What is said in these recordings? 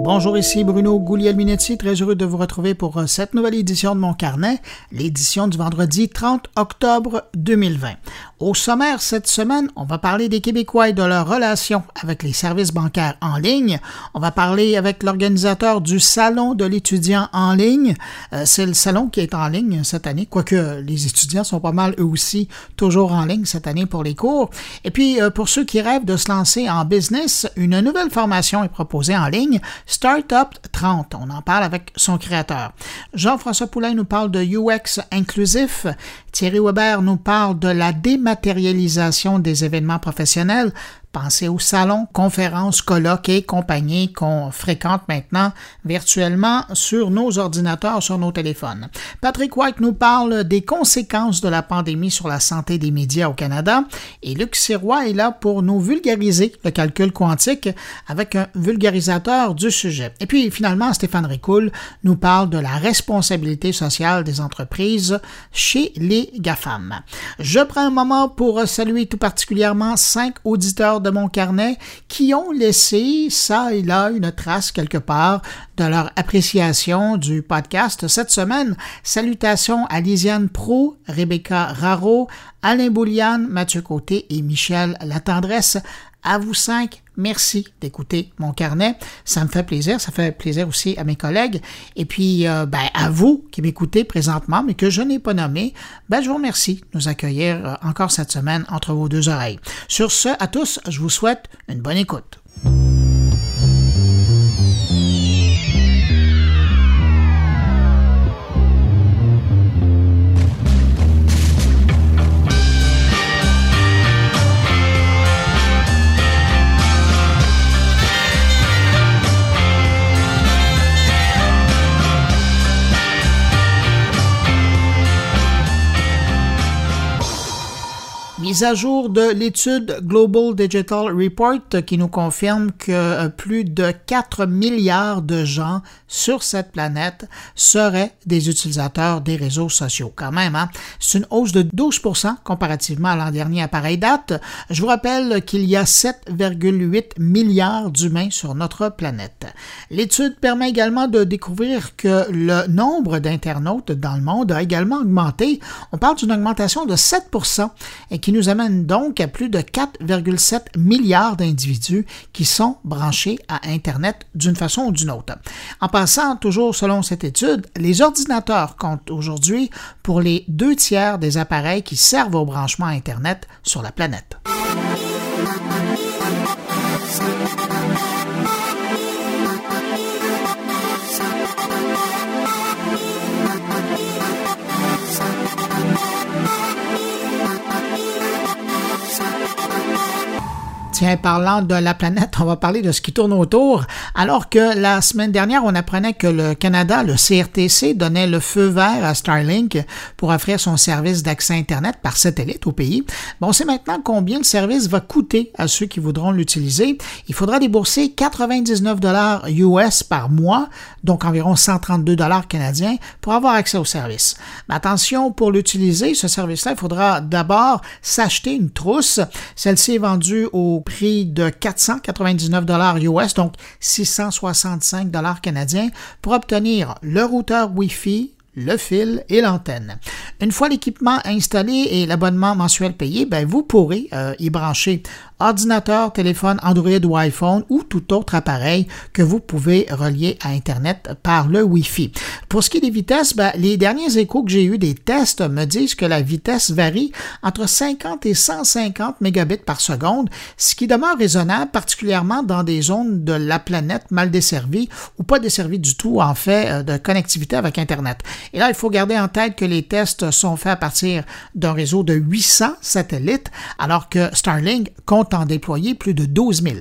Bonjour, ici Bruno Guglielminetti, très heureux de vous retrouver pour euh, cette nouvelle édition de mon carnet, l'édition du vendredi 30 octobre 2020. Au sommaire cette semaine, on va parler des Québécois et de leur relation avec les services bancaires en ligne. On va parler avec l'organisateur du Salon de l'étudiant en ligne. Euh, c'est le salon qui est en ligne cette année, quoique les étudiants sont pas mal eux aussi toujours en ligne cette année pour les cours. Et puis, euh, pour ceux qui rêvent de se lancer en business, une nouvelle formation est proposée en ligne Startup 30. On en parle avec son créateur. Jean-François Poulain nous parle de UX inclusif. Thierry Weber nous parle de la dématérialisation des événements professionnels. Pensez aux salons, conférences, colloques et compagnies qu'on fréquente maintenant virtuellement sur nos ordinateurs, sur nos téléphones. Patrick White nous parle des conséquences de la pandémie sur la santé des médias au Canada et Luc Sirois est là pour nous vulgariser le calcul quantique avec un vulgarisateur du sujet. Et puis finalement, Stéphane Ricoul nous parle de la responsabilité sociale des entreprises chez les GAFAM. Je prends un moment pour saluer tout particulièrement cinq auditeurs de mon carnet qui ont laissé ça et là une trace quelque part de leur appréciation du podcast cette semaine. Salutations à Lisiane Pro, Rebecca Raro, Alain Bouliane, Mathieu Côté et Michel Latendresse. À vous cinq, merci d'écouter mon carnet. Ça me fait plaisir. Ça fait plaisir aussi à mes collègues. Et puis, euh, ben, à vous qui m'écoutez présentement, mais que je n'ai pas nommé, ben, je vous remercie de nous accueillir euh, encore cette semaine entre vos deux oreilles. Sur ce, à tous, je vous souhaite une bonne écoute. Mise à jour de l'étude Global Digital Report qui nous confirme que euh, plus de 4 milliards de gens sur cette planète seraient des utilisateurs des réseaux sociaux. Quand même, hein? c'est une hausse de 12% comparativement à l'an dernier à pareille date. Je vous rappelle qu'il y a 7,8 milliards d'humains sur notre planète. L'étude permet également de découvrir que le nombre d'internautes dans le monde a également augmenté. On parle d'une augmentation de 7 et qui nous nous amène donc à plus de 4,7 milliards d'individus qui sont branchés à Internet d'une façon ou d'une autre. En passant, toujours selon cette étude, les ordinateurs comptent aujourd'hui pour les deux tiers des appareils qui servent au branchement Internet sur la planète. Tiens, parlant de la planète, on va parler de ce qui tourne autour. Alors que la semaine dernière, on apprenait que le Canada, le CRTC, donnait le feu vert à Starlink pour offrir son service d'accès Internet par satellite au pays. Bon, on sait maintenant combien le service va coûter à ceux qui voudront l'utiliser. Il faudra débourser 99 dollars US par mois, donc environ 132 dollars canadiens, pour avoir accès au service. Mais attention, pour l'utiliser, ce service-là, il faudra d'abord s'acheter une trousse. Celle-ci est vendue au prix de 499 dollars US, donc 665 dollars canadiens, pour obtenir le routeur Wi-Fi, le fil et l'antenne. Une fois l'équipement installé et l'abonnement mensuel payé, ben vous pourrez euh, y brancher ordinateur, téléphone Android ou iPhone ou tout autre appareil que vous pouvez relier à Internet par le Wi-Fi. Pour ce qui est des vitesses, ben, les derniers échos que j'ai eus des tests me disent que la vitesse varie entre 50 et 150 mégabits par seconde, ce qui demeure raisonnable, particulièrement dans des zones de la planète mal desservies ou pas desservies du tout en fait euh, de connectivité avec Internet. Et là, il faut garder en tête que les tests sont faits à partir d'un réseau de 800 satellites, alors que Starlink compte en déployer plus de 12 000.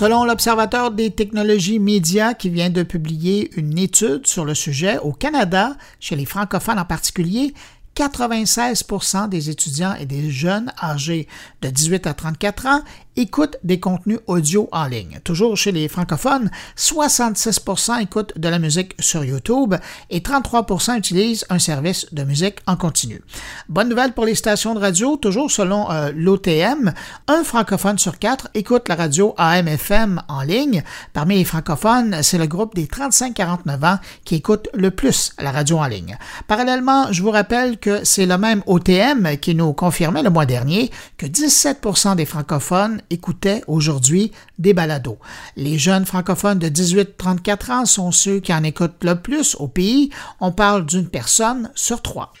Selon l'Observateur des technologies médias qui vient de publier une étude sur le sujet, au Canada, chez les francophones en particulier, 96% des étudiants et des jeunes âgés de 18 à 34 ans écoutent des contenus audio en ligne. Toujours chez les francophones, 66% écoutent de la musique sur YouTube et 33% utilisent un service de musique en continu. Bonne nouvelle pour les stations de radio, toujours selon euh, l'OTM, un francophone sur quatre écoute la radio AM-FM en ligne. Parmi les francophones, c'est le groupe des 35-49 ans qui écoute le plus la radio en ligne. Parallèlement, je vous rappelle que c'est le même OTM qui nous confirmait le mois dernier que 17% des francophones écoutaient aujourd'hui des balados. Les jeunes francophones de 18-34 ans sont ceux qui en écoutent le plus au pays. On parle d'une personne sur trois.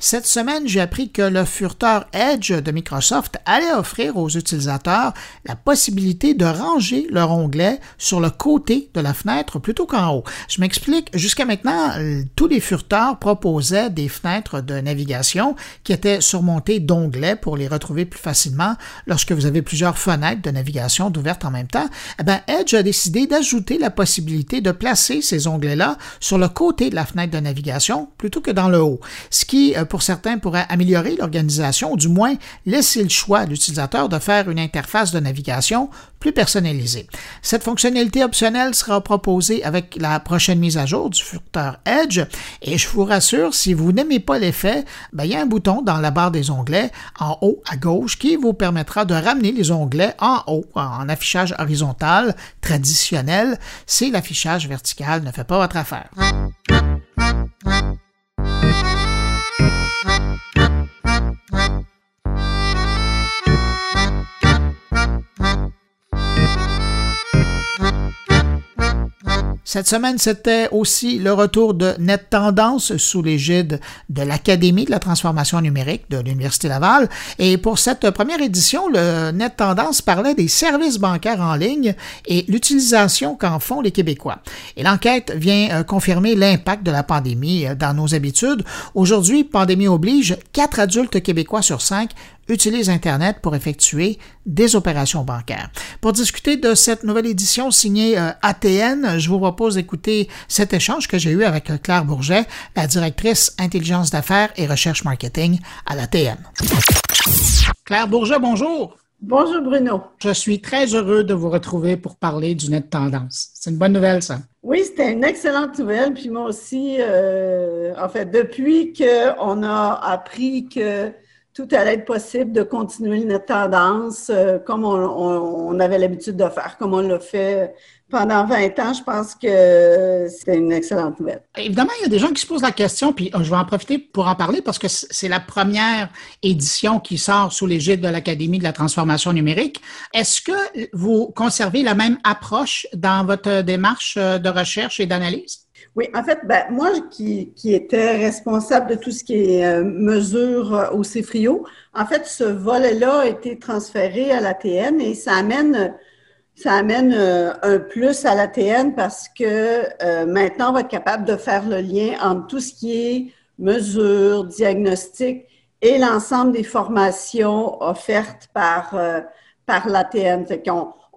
Cette semaine, j'ai appris que le furteur Edge de Microsoft allait offrir aux utilisateurs la possibilité de ranger leur onglet sur le côté de la fenêtre plutôt qu'en haut. Je m'explique, jusqu'à maintenant, tous les furteurs proposaient des fenêtres de navigation qui étaient surmontées d'onglets pour les retrouver plus facilement lorsque vous avez plusieurs fenêtres de navigation ouvertes en même temps. Eh bien, Edge a décidé d'ajouter la possibilité de placer ces onglets-là sur le côté de la fenêtre de navigation plutôt que dans le haut, ce qui, euh, pour certains, pourrait améliorer l'organisation ou du moins laisser le choix à l'utilisateur de faire une interface de navigation plus personnalisée. Cette fonctionnalité optionnelle sera proposée avec la prochaine mise à jour du furteur Edge et je vous rassure, si vous n'aimez pas l'effet, ben, il y a un bouton dans la barre des onglets en haut à gauche qui vous permettra de ramener les onglets en haut en affichage horizontal traditionnel si l'affichage vertical ne fait pas votre affaire. Thank you. Cette semaine, c'était aussi le retour de Net Tendance sous l'égide de l'Académie de la transformation numérique de l'Université Laval. Et pour cette première édition, le Net Tendance parlait des services bancaires en ligne et l'utilisation qu'en font les Québécois. Et l'enquête vient euh, confirmer l'impact de la pandémie euh, dans nos habitudes. Aujourd'hui, pandémie oblige, quatre adultes québécois sur cinq utilise Internet pour effectuer des opérations bancaires. Pour discuter de cette nouvelle édition signée euh, ATN, je vous propose d'écouter cet échange que j'ai eu avec Claire Bourget, la directrice intelligence d'affaires et recherche marketing à l'ATN. Claire Bourget, bonjour. Bonjour Bruno. Je suis très heureux de vous retrouver pour parler du net tendance. C'est une bonne nouvelle, ça? Oui, c'était une excellente nouvelle. Puis moi aussi, euh, en fait, depuis qu'on a appris que tout allait être possible de continuer notre tendance euh, comme on, avait l'habitude de faire, comme on l'a fait pendant 20 ans. Je pense que c'était une excellente nouvelle. Évidemment, il y a des gens qui se posent la question, puis euh, je vais en profiter pour en parler parce que c'est la première édition qui sort sous l'égide de l'Académie de la transformation numérique. Est-ce que vous conservez la même approche dans votre démarche euh, de recherche et d'analyse? Oui, en fait, ben, moi qui, qui étais responsable de tout ce qui est euh, mesure euh, au CFRIO, en fait, ce volet-là a été transféré à l'ATN et ça amène, ça amène euh, un plus à l'ATN parce que maintenant, on va être capable de faire le lien entre tout ce qui est mesure, diagnostic et l'ensemble des formations offertes par, par l'ATN.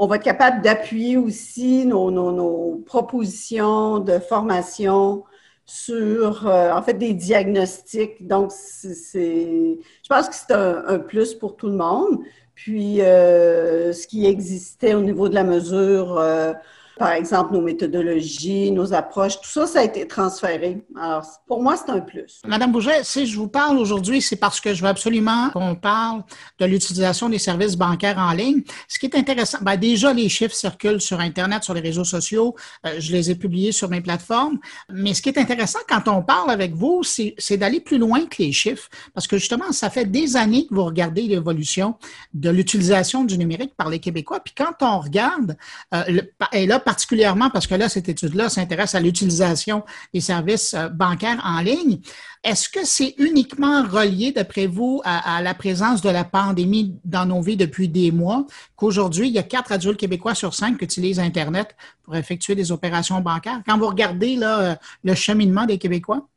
On va être capable d'appuyer aussi nos, propositions de formation sur, euh, en fait, des diagnostics. Donc, c'est, je pense que c'est un, plus pour tout le monde. Puis, euh, ce qui existait au niveau de la mesure, euh, par exemple, nos méthodologies, nos approches, tout ça, ça a été transféré. Alors, pour moi, c'est un plus. Madame Bouget, si je vous parle aujourd'hui, c'est parce que je veux absolument qu'on parle de l'utilisation des services bancaires en ligne. Ce qui est intéressant, ben déjà, les chiffres circulent sur Internet, sur les réseaux sociaux. Euh, je les ai publiés sur mes plateformes. Mais ce qui est intéressant quand on parle avec vous, c'est d'aller plus loin que les chiffres. Parce que justement, ça fait des années que vous regardez l'évolution de l'utilisation du numérique par les Québécois. Puis quand on regarde, euh, et là, particulièrement parce que là, cette étude-là s'intéresse à l'utilisation des services euh, bancaires en ligne. Est-ce que c'est uniquement relié, d'après vous, à, la présence de la pandémie dans nos vies depuis des mois, qu'aujourd'hui, il y a quatre adultes québécois sur cinq qui utilisent Internet pour effectuer des opérations bancaires? Quand vous regardez euh, le cheminement des Québécois?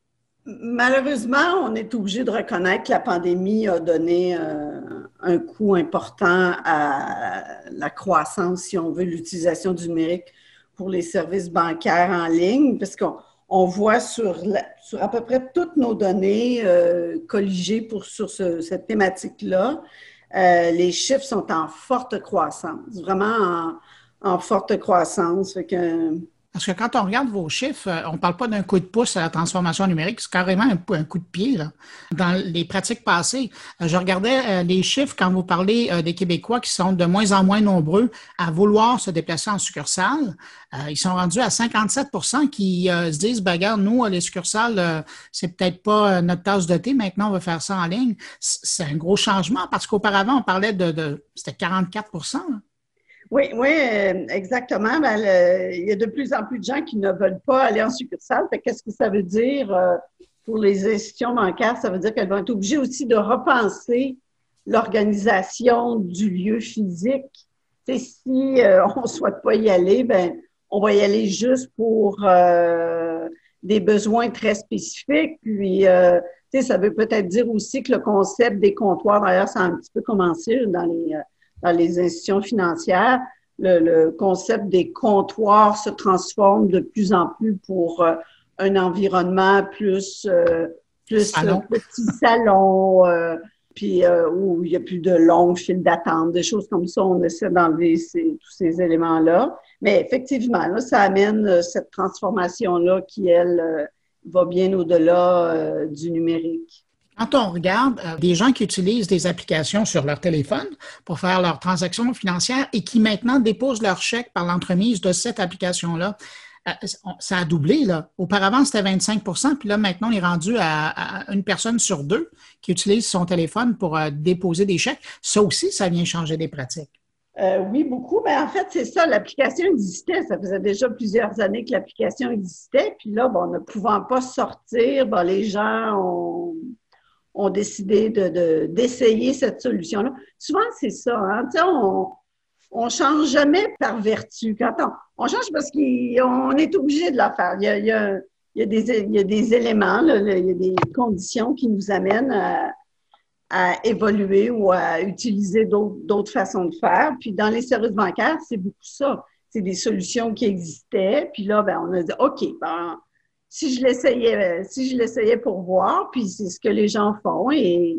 Malheureusement, on est obligé de reconnaître que la pandémie a donné euh, un coup important à la croissance, si on veut, l'utilisation du numérique pour les services bancaires en ligne, parce qu'on voit sur, sur à peu près toutes nos données euh, colligées pour, sur cette thématique-là, euh, les chiffres sont en forte croissance, vraiment en, en forte croissance. Fait que, parce que quand on regarde vos chiffres, euh, on ne parle pas d'un coup de pouce à la transformation numérique, c'est carrément un, coup de pied. Là. Dans les pratiques passées, euh, je regardais euh, les chiffres quand vous parlez des Québécois qui sont de moins en moins nombreux à vouloir se déplacer en succursale. Ils sont rendus à 57% qui se disent, bagarre, nous, les succursales, c'est peut-être pas notre tasse de thé, maintenant on va faire ça en ligne. C'est un gros changement parce qu'auparavant, on parlait de, de c'était 44 oui, oui, euh, exactement. Ben, il y a de plus en plus de gens qui ne veulent pas aller en succursale. Qu'est-ce que ça veut dire euh, pour les institutions bancaires? Ça veut dire qu'elles vont être obligées aussi de repenser l'organisation du lieu physique. si euh, on ne souhaite pas y aller, ben, on va y aller juste pour des besoins très spécifiques. Puis, ça veut peut-être dire aussi que le concept des comptoirs, d'ailleurs, ça a un petit peu commencé dans les dans les institutions financières, le, concept des comptoirs se transforme de plus en plus pour euh, un environnement plus, euh, plus salon. petit salon, euh, puis où il y a plus de longues files d'attente, des choses comme ça. On essaie d'enlever tous ces éléments-là. Mais effectivement, là, ça amène cette transformation-là qui, elle, va bien au-delà du numérique. Quand on regarde euh, des gens qui utilisent des applications sur leur téléphone pour faire leurs transactions financières et qui maintenant déposent leur chèque par l'entremise de cette application-là, euh, ça a doublé. Là. Auparavant, c'était 25% puis là, maintenant, on est rendu à, une personne sur deux qui utilise son téléphone pour euh, déposer des chèques. Ça aussi, ça vient changer des pratiques. oui, beaucoup. Mais en fait, c'est ça. L'application existait. Ça faisait déjà plusieurs années que l'application existait. Puis là, bon, ne pouvant pas sortir, bon, les gens ont ont décidé de, d'essayer cette solution-là. Souvent, c'est ça. Hein? On, on change jamais par vertu. Quand on, change parce qu'on est obligé de la faire. Il y a, des, éléments, il y a des conditions qui nous amènent à, évoluer ou à utiliser d'autres, d'autres façons de faire. Puis dans les services bancaires, c'est beaucoup ça. C'est des solutions qui existaient. Puis là, ben, on a dit, OK, ben, si je l'essayais, si je l'essayais pour voir, puis c'est ce que les gens font et,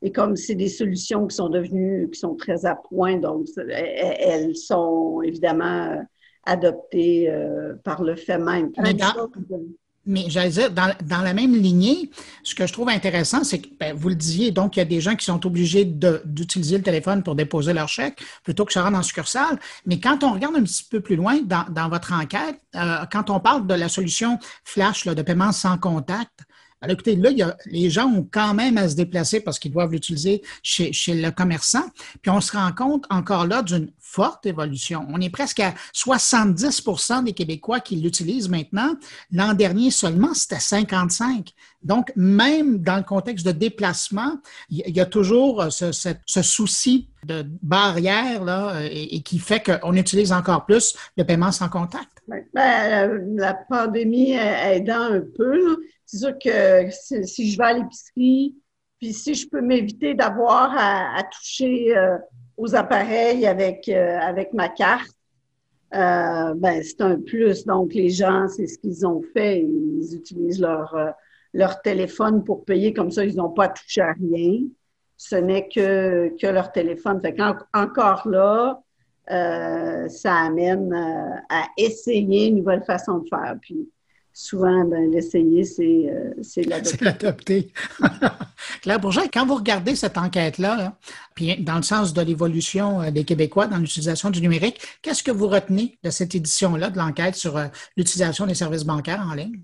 et comme c'est des solutions qui sont devenues, qui sont très à point, donc elles sont évidemment adoptées euh, par le fait même. Mais j'allais dire, dans, dans, la même lignée, ce que je trouve intéressant, c'est que ben, vous le disiez, donc il y a des gens qui sont obligés d'utiliser le téléphone pour déposer leur chèque plutôt que se rendre en succursale. Mais quand on regarde un petit peu plus loin dans, dans votre enquête, euh, quand on parle de la solution flash de paiement sans contact, alors, écoutez, là, il y a, les gens ont quand même à se déplacer parce qu'ils doivent l'utiliser chez, chez le commerçant. Puis on se rend compte encore là d'une forte évolution. On est presque à 70 des Québécois qui l'utilisent maintenant. L'an dernier seulement, c'était 55. Donc, même dans le contexte de déplacement, il y a toujours euh, ce, ce, souci de barrière là, euh, et, qui fait qu'on utilise encore plus le paiement sans contact. Ben, euh, la pandémie aidant un peu, c'est sûr que si, je vais à l'épicerie, puis si je peux m'éviter d'avoir à, toucher euh, aux appareils avec, euh, avec ma carte, euh, ben c'est un plus. Donc, les gens, c'est ce qu'ils ont fait. Ils utilisent leur, leur téléphone pour payer. Comme ça, ils n'ont pas touché à rien. Ce n'est que, que leur téléphone. Fait encore là, ça amène à essayer une nouvelle façon de faire. Puis, souvent, ben, l'essayer, c'est euh, l'adopter. C'est l'adopter. Claire Bourget, quand vous regardez cette enquête-là, puis dans le sens de l'évolution euh, des Québécois dans l'utilisation du numérique, qu'est-ce que vous retenez de cette édition-là de l'enquête sur euh, l'utilisation des services bancaires en ligne?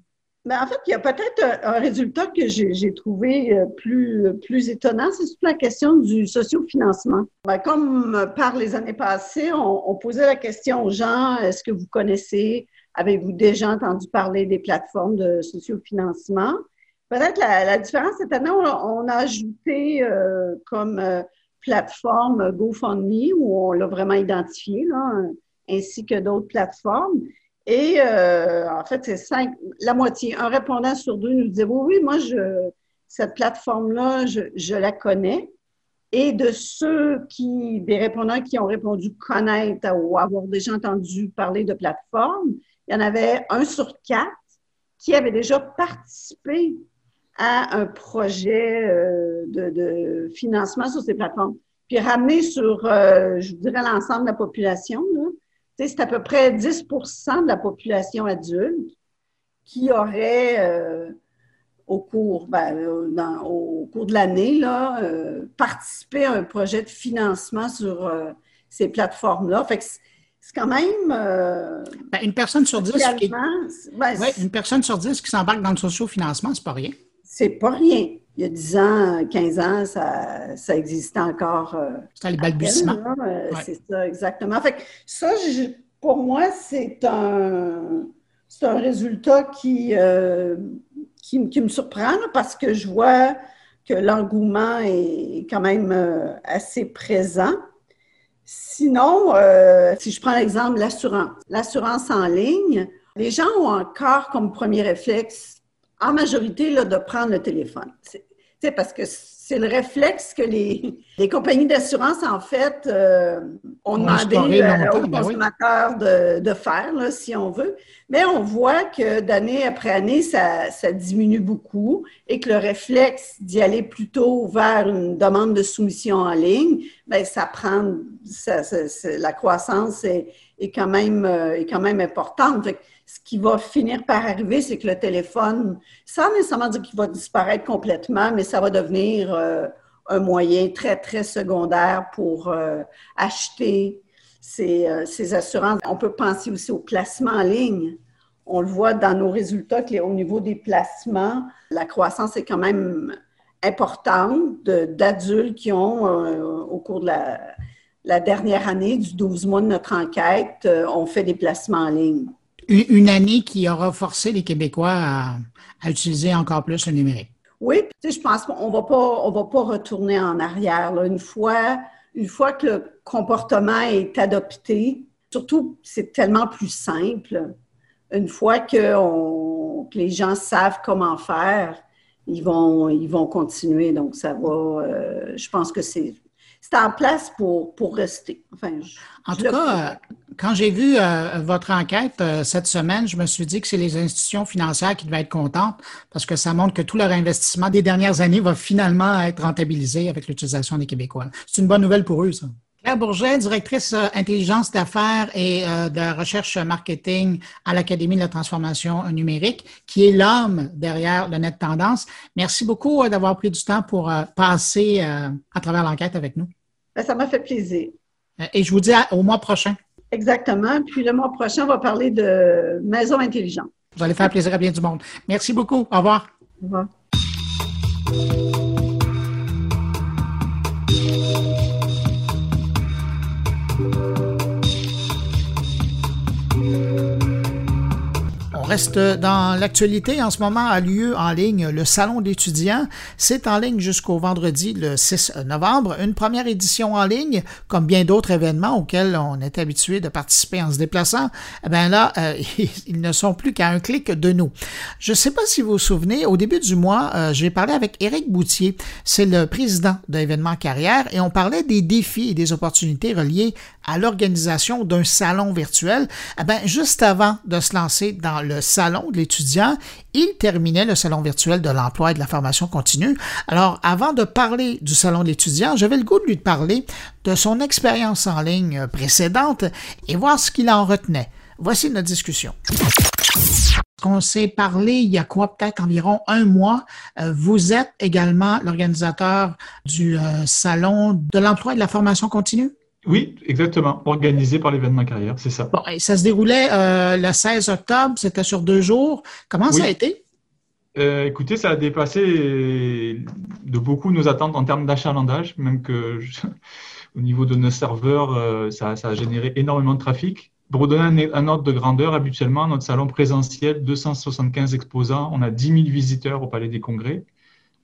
Mais en fait, il y a peut-être un, résultat que j'ai trouvé plus, plus étonnant, c'est sur la question du sociofinancement. Ben, comme par les années passées, on, posait la question aux gens, est-ce que vous connaissez, avez-vous déjà entendu parler des plateformes de sociofinancement? Peut-être la, différence cette année, on, a ajouté euh, comme euh, plateforme GoFundMe, où on l'a vraiment identifié, là, ainsi que d'autres plateformes. Et euh, en fait, c'est cinq, la moitié. Un répondant sur deux nous disait oui, oui, moi, je, cette plateforme-là, je, je, la connais. Et de ceux qui, des répondants qui ont répondu connaître ou avoir déjà entendu parler de plateforme, il y en avait un sur quatre qui avait déjà participé à un projet euh, de, financement sur ces plateformes. Puis ramener sur, euh, je dirais, l'ensemble de la population, c'est à peu près 10% de la population adulte qui aurait, euh, au, cours, ben, au cours de l'année, participé à un projet de financement sur ces plateformes-là. Fait que c'est quand même. Ben, une personne sur dix. Qui, ben, une personne sur dix qui s'embarque dans le socio-financement, c'est pas rien. C'est pas rien il y a 10 ans, 15 ans, ça, ça existait encore. Euh, C'était les balbutiements. Euh, c'est ça, exactement. Fait ça, pour moi, c'est un, un résultat qui, euh, qui, me surprend parce que je vois que l'engouement est quand même assez présent. Sinon, si je prends l'exemple de l'assurance, l'assurance en ligne, les gens ont encore comme premier réflexe en majorité, de prendre le téléphone. C'est parce que c'est le réflexe que les, les compagnies d'assurance, en fait, euh, ont demandé euh, aux ben consommateurs de, de, faire, là, si on veut. Mais on voit que d'année après année, ça, ça, diminue beaucoup et que le réflexe d'y aller plutôt vers une demande de soumission en ligne, bien, ça prend, ça, la croissance est, est, quand même, euh, est quand même importante ce qui va finir par arriver, c'est que le téléphone, sans nécessairement dire qu'il va disparaître complètement, mais ça va devenir euh, un moyen très, très secondaire pour euh, acheter euh, ces, assurances. On peut penser aussi au placement en ligne. On le voit dans nos résultats qu'au niveau des placements, la croissance est quand même importante d'adultes qui ont, au cours de la, la, dernière année, du 12 mois de notre enquête, ont fait des placements en ligne une année qui aura forcé les Québécois à, utiliser encore plus le numérique. Oui, tu sais, je pense qu'on va pas, on va pas retourner en arrière. Une fois, une fois que le comportement est adopté, surtout, c'est tellement plus simple. Une fois que, les gens savent comment faire, ils vont, ils vont continuer. Donc, ça va. Euh, je pense que c'est c'est en place pour, pour rester. Enfin, en tout cas, quand j'ai vu euh, votre enquête euh, cette semaine, je me suis dit que c'est les institutions financières qui devaient être contentes parce que ça montre que tout leur investissement des dernières années va finalement être rentabilisé avec l'utilisation des Québécois. C'est une bonne nouvelle pour eux, ça. Claire Bourget, directrice euh, intelligence d'affaires et euh, de recherche marketing à l'Académie de la transformation numérique, qui est l'homme derrière le Net Tendance. Merci beaucoup euh, d'avoir pris du temps pour passer à travers l'enquête avec nous. Ben, ça m'a fait plaisir. Et je vous dis au mois prochain. Exactement. Puis le mois prochain, on va parler de maison intelligente. Vous allez faire plaisir à bien du monde. Merci beaucoup. Au revoir. Au revoir. Reste dans l'actualité. En ce moment a lieu en ligne le Salon d'étudiants. C'est en ligne jusqu'au vendredi le 6 novembre. Une première édition en ligne, comme bien d'autres événements auxquels on est habitué de participer en se déplaçant. Eh bien là, euh, ils ne sont plus qu'à un clic de nous. Je ne sais pas si vous vous souvenez, au début du mois, euh, j'ai parlé avec Éric Boutier. C'est le président d'événements carrière et on parlait des défis et des opportunités reliés à l'organisation d'un salon virtuel. Eh bien, juste avant de se lancer dans le salon de l'étudiant, il terminait le salon virtuel de l'emploi et de la formation continue. Alors, avant de parler du salon de l'étudiant, j'avais le goût de lui parler de son expérience en ligne précédente et voir ce qu'il en retenait. Voici notre discussion. On s'est parlé il y a quoi, peut-être environ un mois. Euh, vous êtes également l'organisateur du euh, salon de l'emploi et de la formation continue? Oui, exactement. Organisé par l'événement carrière, c'est ça. Bon, et ça se déroulait euh, le 16 octobre, c'était sur deux jours. Comment ça a été? euh, écoutez, ça a dépassé de beaucoup nos attentes en termes d'achalandage, même que au niveau de nos serveurs, euh, ça, a généré énormément de trafic. Pour vous donner un, ordre de grandeur, habituellement, notre salon présentiel, 275 exposants, on a 10 000 visiteurs au Palais des Congrès.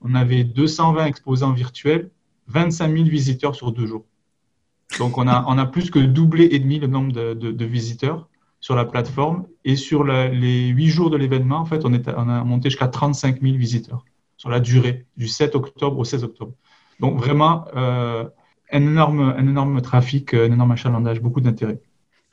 On avait 220 exposants virtuels, 25 000 visiteurs sur deux jours. Donc, on a, plus que doublé et demi le nombre de visiteurs sur la plateforme. Et sur les huit jours de l'événement, en fait, on a monté jusqu'à 35 000 visiteurs sur la durée, du 7 octobre au 16 octobre. Donc vraiment, euh, un, énorme, un énorme trafic, un énorme achalandage, beaucoup d'intérêt.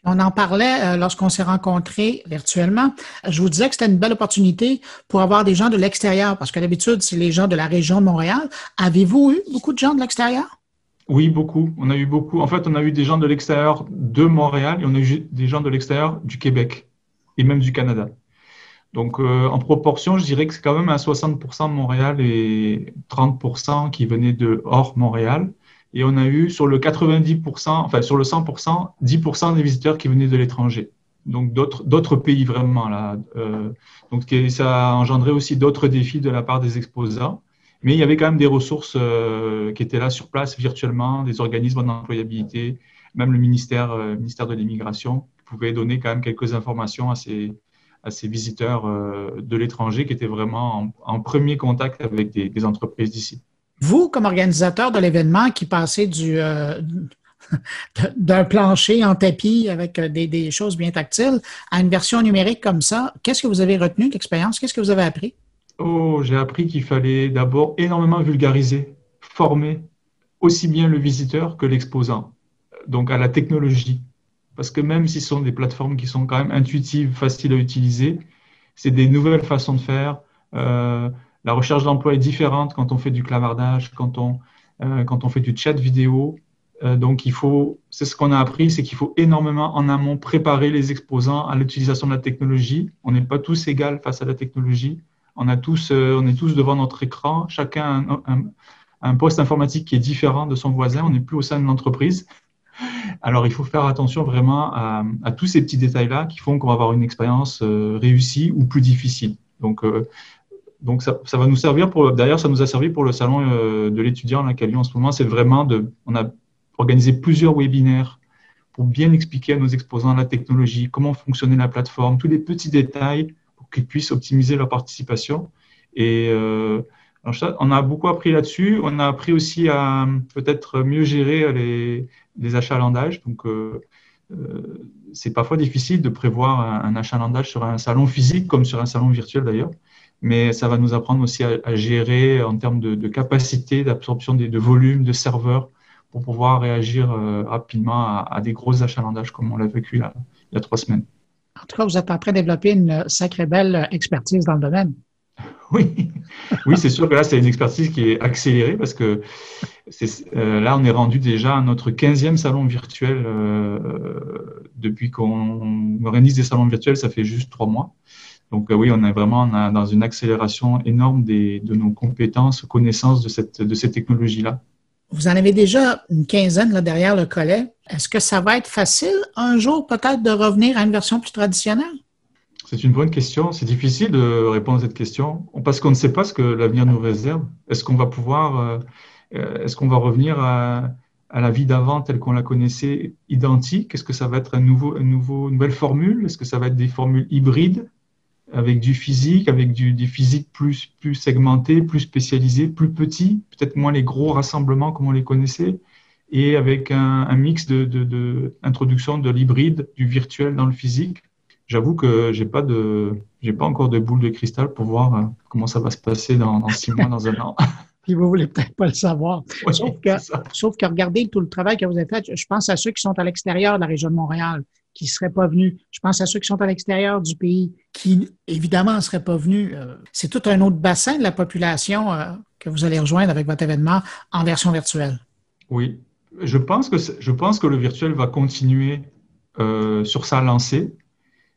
On en parlait euh, lorsqu'on s'est rencontrés virtuellement. Je vous disais que c'était une belle opportunité pour avoir des gens de l'extérieur, parce que d'habitude, c'est les gens de la région de Montréal. Avez-vous eu beaucoup de gens de l'extérieur? Oui, beaucoup. On a eu beaucoup. En fait, on a eu des gens de l'extérieur de Montréal et on a eu des gens de l'extérieur du Québec et même du Canada. Donc, euh, en proportion, je dirais que c'est quand même à 60% de Montréal et 30% qui venaient de hors Montréal. Et on a eu sur le 90%, enfin sur le 100%, 10% des visiteurs qui venaient de l'étranger. Donc d'autres pays vraiment là. Euh, donc ça a engendré aussi d'autres défis de la part des exposants. Mais il y avait quand même des ressources euh, qui étaient là sur place virtuellement, des organismes d'employabilité, même le ministère, euh, ministère de l'Immigration pouvait donner quand même quelques informations à ces, à ces visiteurs euh, de l'étranger qui étaient vraiment en, premier contact avec des, entreprises d'ici. Vous, comme organisateur de l'événement qui passait du, d'un plancher en tapis avec des, choses bien tactiles à une version numérique comme ça, qu'est-ce que vous avez retenu l'expérience? Qu'est-ce que vous avez appris? Oh, j'ai appris qu'il fallait d'abord énormément vulgariser, former aussi bien le visiteur que l'exposant, donc à la technologie. Parce que même si ce sont des plateformes qui sont quand même intuitives, faciles à utiliser, c'est des nouvelles façons de faire. Euh, la recherche d'emploi est différente quand on fait du clavardage, quand on, euh, fait du chat vidéo. Euh, donc, il faut, c'est ce qu'on a appris, c'est qu'il faut énormément en amont préparer les exposants à l'utilisation de la technologie. On n'est pas tous égaux face à la technologie. On, a tous, euh, on est tous devant notre écran, chacun a un, poste informatique qui est différent de son voisin, on n'est plus au sein de l'entreprise. Alors, il faut faire attention vraiment à, tous ces petits détails-là qui font qu'on va avoir une expérience euh, réussie ou plus difficile. Donc, euh, donc ça, va nous servir pour. D'ailleurs, ça nous a servi pour le salon de l'étudiant a lieu en ce moment. C'est vraiment de. On a organisé plusieurs webinaires pour bien expliquer à nos exposants la technologie, comment fonctionnait la plateforme, tous les petits détails qu'ils puissent optimiser leur participation. Et euh, on a beaucoup appris là-dessus. On a appris aussi à peut-être mieux gérer les, achalandages. Donc, euh, euh, c'est parfois difficile de prévoir un, achalandage sur un salon physique comme sur un salon virtuel d'ailleurs. Mais ça va nous apprendre aussi à, gérer en termes de, capacité d'absorption de, volume, de serveurs pour pouvoir réagir rapidement à, des gros achalandages comme on l'a vécu il y a trois semaines. En tout cas, vous êtes en train de développer une sacrée belle expertise dans le domaine. Oui, oui c'est sûr que là, c'est une expertise qui est accélérée parce que euh, là, on est rendu déjà à notre 15e salon virtuel euh, depuis qu'on organise des salons virtuels, ça fait juste trois mois. Donc euh, oui, on est vraiment dans une accélération énorme des, de nos compétences, connaissances de cette, de cette technologie-là. Vous en avez déjà une quinzaine là, derrière le collet. Est-ce que ça va être facile un jour peut-être de revenir à une version plus traditionnelle? C'est une bonne question. C'est difficile de répondre à cette question parce qu'on ne sait pas ce que l'avenir nous réserve. Est-ce qu'on va pouvoir, euh, euh, est-ce qu'on va revenir à, la vie d'avant telle qu'on la connaissait identique? Est-ce que ça va être un nouveau, un nouveau, une nouvelle formule? Est-ce que ça va être des formules hybrides avec du physique, avec du, des physiques plus, plus segmentés, plus spécialisés, plus petits, peut-être moins les gros rassemblements comme on les connaissait, et avec un, mix de, de, introduction de l'hybride, du virtuel dans le physique. J'avoue que j'ai pas de, j'ai pas encore de boule de cristal pour voir euh, comment ça va se passer dans, dans six mois, dans un an. Puis vous voulez peut-être pas le savoir. sauf, que, sauf que regardez tout le travail que vous avez fait. Je pense à ceux qui sont à l'extérieur de la région de Montréal, qui ne seraient pas venus. Je pense à ceux qui sont à l'extérieur du pays, qui évidemment ne seraient pas venus. Euh, c'est tout un autre bassin de la population euh, que vous allez rejoindre avec votre événement en version virtuelle. Oui, je pense que, je pense que le virtuel va continuer euh, sur sa lancée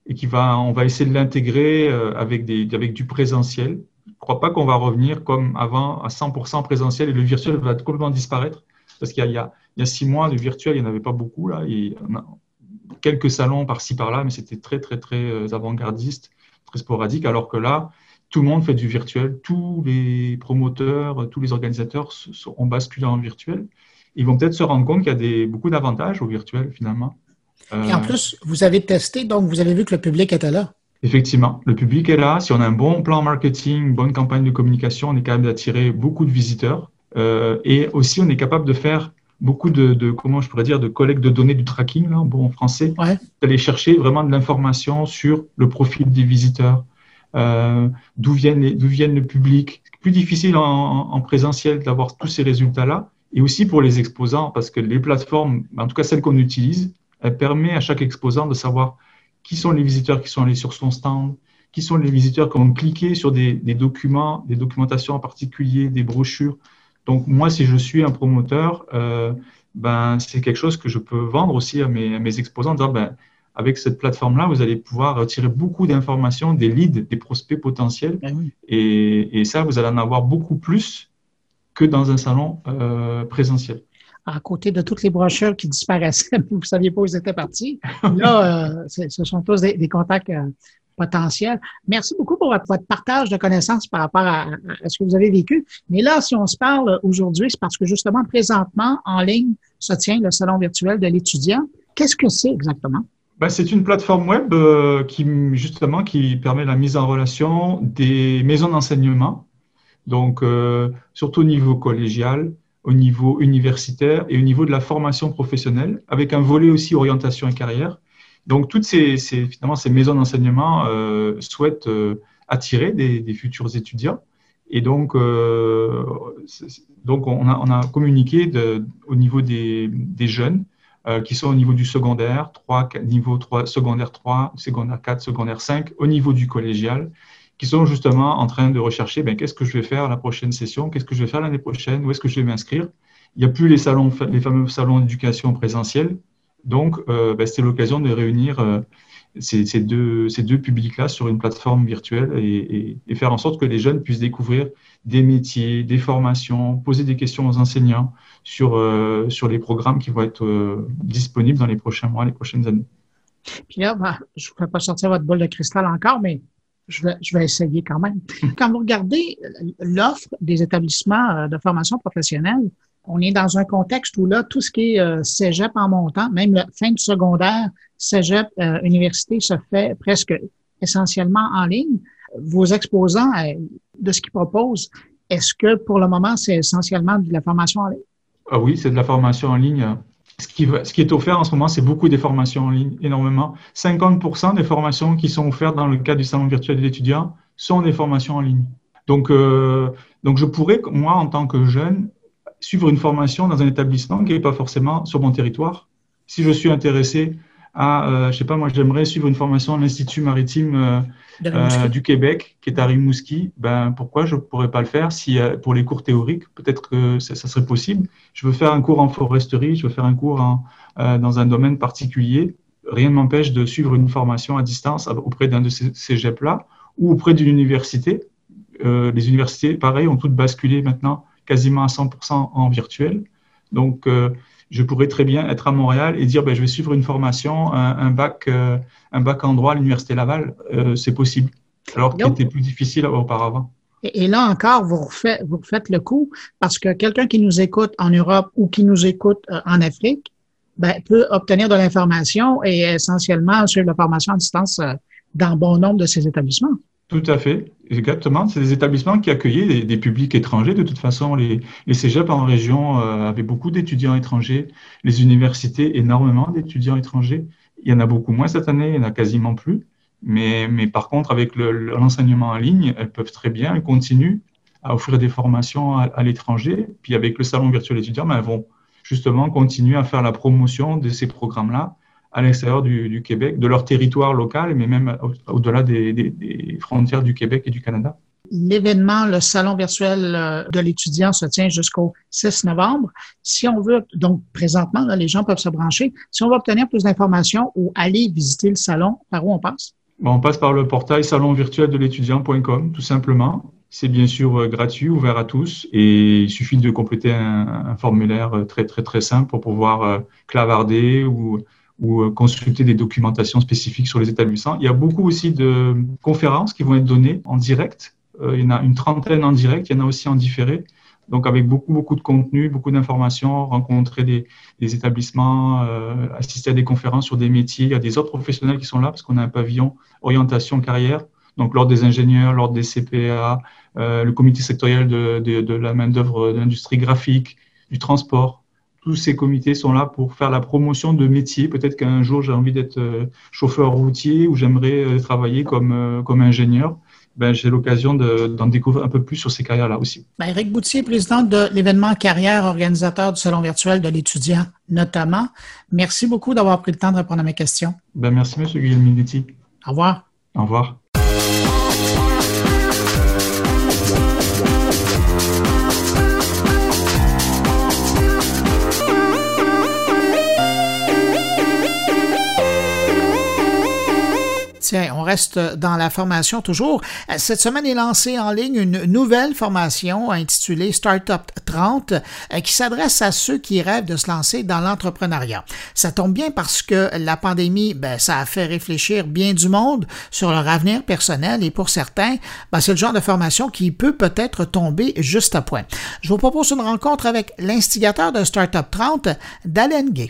et qu'on va, on va essayer de l'intégrer avec, des, avec du présentiel. Je ne crois pas qu'on va revenir comme avant à 100% présentiel et le virtuel va complètement disparaître parce qu'il y, y, y a, six mois, le virtuel, il n'y en avait pas beaucoup. Là, et quelques salons par-ci par-là, mais c'était très, très, très euh, avant-gardiste, très sporadique, alors que là, tout le monde fait du virtuel, tous les promoteurs, tous les organisateurs ont basculé en virtuel. Ils vont peut-être se rendre compte qu'il y a des, beaucoup d'avantages au virtuel finalement. Et en plus, vous avez testé, donc vous avez vu que le public était là. Effectivement, le public est là. Si on a un bon plan marketing, bonne campagne de communication, on est capable d'attirer beaucoup de visiteurs. Euh, et aussi, on est capable de faire beaucoup de, comment je pourrais dire, de collecte de données du tracking, là, bon, en français, d'aller chercher vraiment de l'information sur le profil des visiteurs, euh, d'où viennent, d'où viennent le public. Plus difficile en, en présentiel d'avoir tous ces résultats-là, et aussi pour les exposants, parce que les plateformes, en tout cas celles qu'on utilise, elles permettent à chaque exposant de savoir qui sont les visiteurs qui sont allés sur son stand, qui sont les visiteurs qui ont cliqué sur des, des documents, des documentations en particulier, des brochures. Donc moi, si je suis un promoteur, euh, ben, c'est quelque chose que je peux vendre aussi à mes, mes exposants, en ben, avec cette plateforme-là, vous allez pouvoir retirer beaucoup d'informations, des leads, des prospects potentiels. Ah et, et, ça, vous allez en avoir beaucoup plus que dans un salon euh, présentiel à côté de toutes les brochures qui disparaissaient, vous ne saviez pas où ils étaient partis. Là, euh, ce sont tous des, contacts euh, potentiels. Merci beaucoup pour votre, partage de connaissances par rapport à, ce que vous avez vécu. Mais là, si on se parle aujourd'hui, c'est parce que justement, présentement, en ligne, se tient le salon virtuel de l'étudiant. Qu'est-ce que c'est exactement? Ben, c'est une plateforme web qui justement qui permet la mise en relation des maisons d'enseignement, donc surtout au niveau collégial, au niveau universitaire et au niveau de la formation professionnelle, avec un volet aussi orientation et carrière. Donc, toutes ces, finalement, ces maisons d'enseignement euh, souhaitent euh, attirer des, futurs étudiants. Et donc, euh, donc on, a, on, a, communiqué de, au niveau des, des jeunes qui sont au niveau du secondaire, 3, niveau 3, secondaire 3, secondaire 4, secondaire 5, au niveau du collégial qui sont justement en train de rechercher ben, qu'est-ce que je vais faire la prochaine session, qu'est-ce que je vais faire l'année prochaine, où est-ce que je vais m'inscrire. Il n'y a plus les, salons, les fameux salons d'éducation présentiels. Donc, euh, ben, c'est l'occasion de réunir euh, ces, deux, ces deux publics-là sur une plateforme virtuelle et, et, faire en sorte que les jeunes puissent découvrir des métiers, des formations, poser des questions aux enseignants sur, euh, sur les programmes qui vont être euh, disponibles dans les prochains mois, les prochaines années. Puis là, ben, je ne vais pas sortir votre boule de cristal encore, mais je vais, je vais essayer quand même. Quand vous regardez l'offre des établissements euh, de formation professionnelle, on est dans un contexte où là, tout ce qui est euh, cégep en montant, même la fin du secondaire, cégep, euh, université se fait presque essentiellement en ligne. Vos exposants de ce qu'ils proposent, est-ce que pour le moment, c'est essentiellement de la formation en ligne? Ah oui, c'est de la formation en ligne ce qui, est offert en ce moment, c'est beaucoup des formations en ligne, énormément. 50% des formations qui sont offertes dans le cadre du salon virtuel de l'étudiant sont des formations en ligne. Donc, euh, donc, je pourrais, moi, en tant que jeune, suivre une formation dans un établissement qui n'est pas forcément sur mon territoire. Si je suis intéressé à, euh, je sais pas, moi j'aimerais suivre une formation à l'Institut maritime euh, euh, du Québec qui est à Rimouski, ben pourquoi je pourrais pas le faire si pour les cours théoriques peut-être que ça, serait possible. Je veux faire un cours en foresterie, je veux faire un cours en, dans un domaine particulier. Rien ne m'empêche de suivre une formation à distance auprès d'un de ces cégeps là ou auprès d'une université. les universités, pareil, ont toutes basculé maintenant quasiment à 100% en virtuel. Donc, je pourrais très bien être à Montréal et dire ben, je vais suivre une formation, un, bac, euh, un bac en droit à l'Université Laval. Euh, c'est possible, alors qu'il était plus difficile auparavant. Et, là encore, vous refaites, vous refaites le coup parce que quelqu'un qui nous écoute en Europe ou qui nous écoute euh, en Afrique ben, peut obtenir de l'information et essentiellement suivre la formation à distance dans bon nombre de ces établissements. Tout à fait, exactement. C'est des établissements qui accueillaient des, publics étrangers. De toute façon, les, les cégeps en région euh, avaient beaucoup d'étudiants étrangers, les universités énormément d'étudiants étrangers. Il y en a beaucoup moins cette année, il n'y en a quasiment plus. Mais, mais par contre, avec l'enseignement en ligne, elles peuvent très bien, elles continuent à offrir des formations à, l'étranger. Puis avec le salon virtuel étudiant, ben, elles vont justement continuer à faire la promotion de ces programmes-là à l'extérieur du, Québec, de leur territoire local, mais même au-delà des, frontières du Québec et du Canada. L'événement, le salon virtuel euh, de l'étudiant se tient jusqu'au 6 novembre. Si on veut, donc présentement, les gens peuvent se brancher. Si on veut obtenir plus d'informations ou aller visiter le salon, par où on passe? on passe par le portail salonvirtueldelétudiant.com, tout simplement. C'est bien sûr euh, gratuit, ouvert à tous, et il suffit de compléter un, un formulaire euh, très très très simple pour pouvoir clavarder ou ou euh, consulter des documentations spécifiques sur les établissements. Il y a beaucoup aussi de conférences qui vont être données en direct il y en a une trentaine en direct, il y en a aussi en différé. Donc avec beaucoup, beaucoup de contenu, beaucoup d'informations, rencontrer des, établissements, assister à des conférences sur des métiers. Il y a des autres professionnels qui sont là parce qu'on a un pavillon orientation carrière. Donc l'ordre des ingénieurs, l'ordre des CPA, le comité sectoriel de, de la main-d'œuvre de l'industrie graphique, du transport tous ces comités sont là pour faire la promotion de métiers. Peut-être qu'un jour j'ai envie d'être euh, chauffeur routier ou j'aimerais euh, travailler comme, euh, comme ingénieur. Ben, j'ai l'occasion d'en découvrir un peu plus sur ces carrières-là aussi. Ben, Éric Boutier, président de l'événement Carrière, organisateur du Salon virtuel de l'étudiant notamment. Merci beaucoup d'avoir pris le temps de répondre à mes questions. Ben, merci, M. Guilleminitti. Au revoir. Au revoir. On reste dans la formation toujours. Cette semaine est lancée en ligne une nouvelle formation intitulée Startup 30 euh, qui s'adresse à ceux qui rêvent de se lancer dans l'entrepreneuriat. Ça tombe bien parce que la pandémie, ben, ça a fait réfléchir bien du monde sur leur avenir personnel et pour certains, ben, c'est le genre de formation qui peut peut-être tomber juste à point. Je vous propose une rencontre avec l'instigateur de Startup 30, Dalen Gay.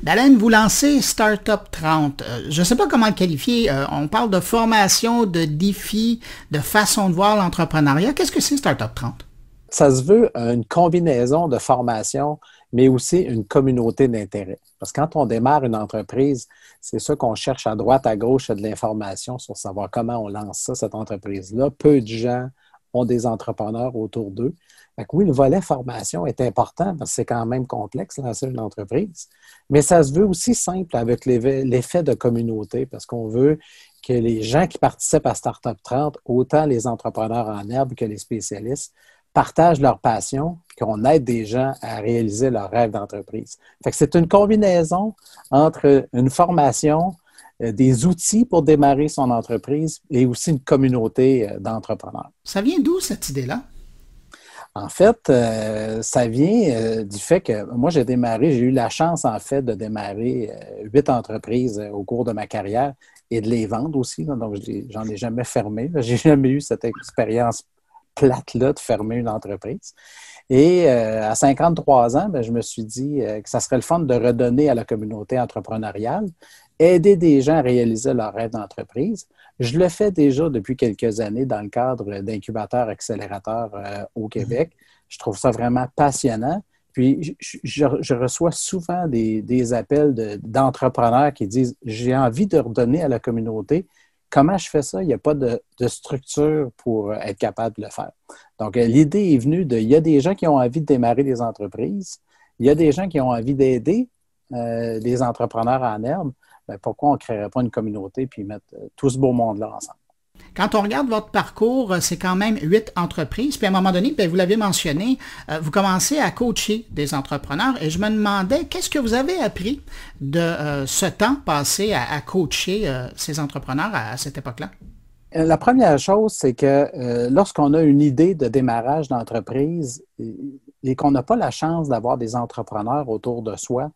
Dalen, vous lancez Startup 30. Euh, je ne sais pas comment le qualifier. Euh, on parle de formation, de défis, de façon de voir l'entrepreneuriat. Qu'est-ce que c'est Startup 30? Ça se veut une combinaison de formation, mais aussi une communauté d'intérêt. Parce que quand on démarre une entreprise, c'est ça qu'on cherche à droite, à gauche de l'information sur savoir comment on lance ça, cette entreprise-là. Peu de gens ont des entrepreneurs autour d'eux oui, le volet formation est important parce que c'est quand même complexe lancer une entreprise, mais ça se veut aussi simple avec l'effet de communauté parce qu'on veut que les gens qui participent à Startup 30, autant les entrepreneurs en herbe que les spécialistes, partagent leur passion et qu'on aide des gens à réaliser leur rêve d'entreprise. c'est une combinaison entre une formation, euh, des outils pour démarrer son entreprise et aussi une communauté euh, d'entrepreneurs. Ça vient d'où cette idée-là? En fait, euh, ça vient euh, du fait que moi, j'ai démarré, j'ai eu la chance, en fait, de démarrer euh, huit entreprises au cours de ma carrière et de les vendre aussi. donc, j'en ai jamais fermé. J'ai jamais eu cette expérience plate-là de fermer une entreprise. Et à 53 ans, ben, je me suis dit que ça serait le fun de redonner à la communauté entrepreneuriale, aider des gens à réaliser leur rêve d'entreprise. Je le fais déjà depuis quelques années dans le cadre d'incubateurs accélérateurs euh, au mhm. Québec. Je trouve ça vraiment passionnant. Puis, je, reçois souvent des, appels d'entrepreneurs qui disent J'ai envie de redonner à la communauté. Comment je fais ça? Il n'y a pas de, structure pour être capable de le faire. Donc, euh, l'idée est venue de il y a des gens qui ont envie de démarrer des entreprises, il y a des gens qui ont envie d'aider euh, des entrepreneurs en herbe. Ben, pourquoi on ne créerait pas une communauté puis mettre euh, tout ce beau monde-là ensemble? Quand on regarde votre parcours, euh, c'est quand même huit entreprises. Puis à un moment donné, ben, vous l'avez mentionné, euh, vous commencez à coacher des entrepreneurs. Et je me demandais, qu'est-ce que vous avez appris de ce temps passé à, coacher ces entrepreneurs à, cette époque-là? La première chose, c'est que lorsqu'on a une idée de démarrage d'entreprise et qu'on n'a pas la chance d'avoir des entrepreneurs autour de soi,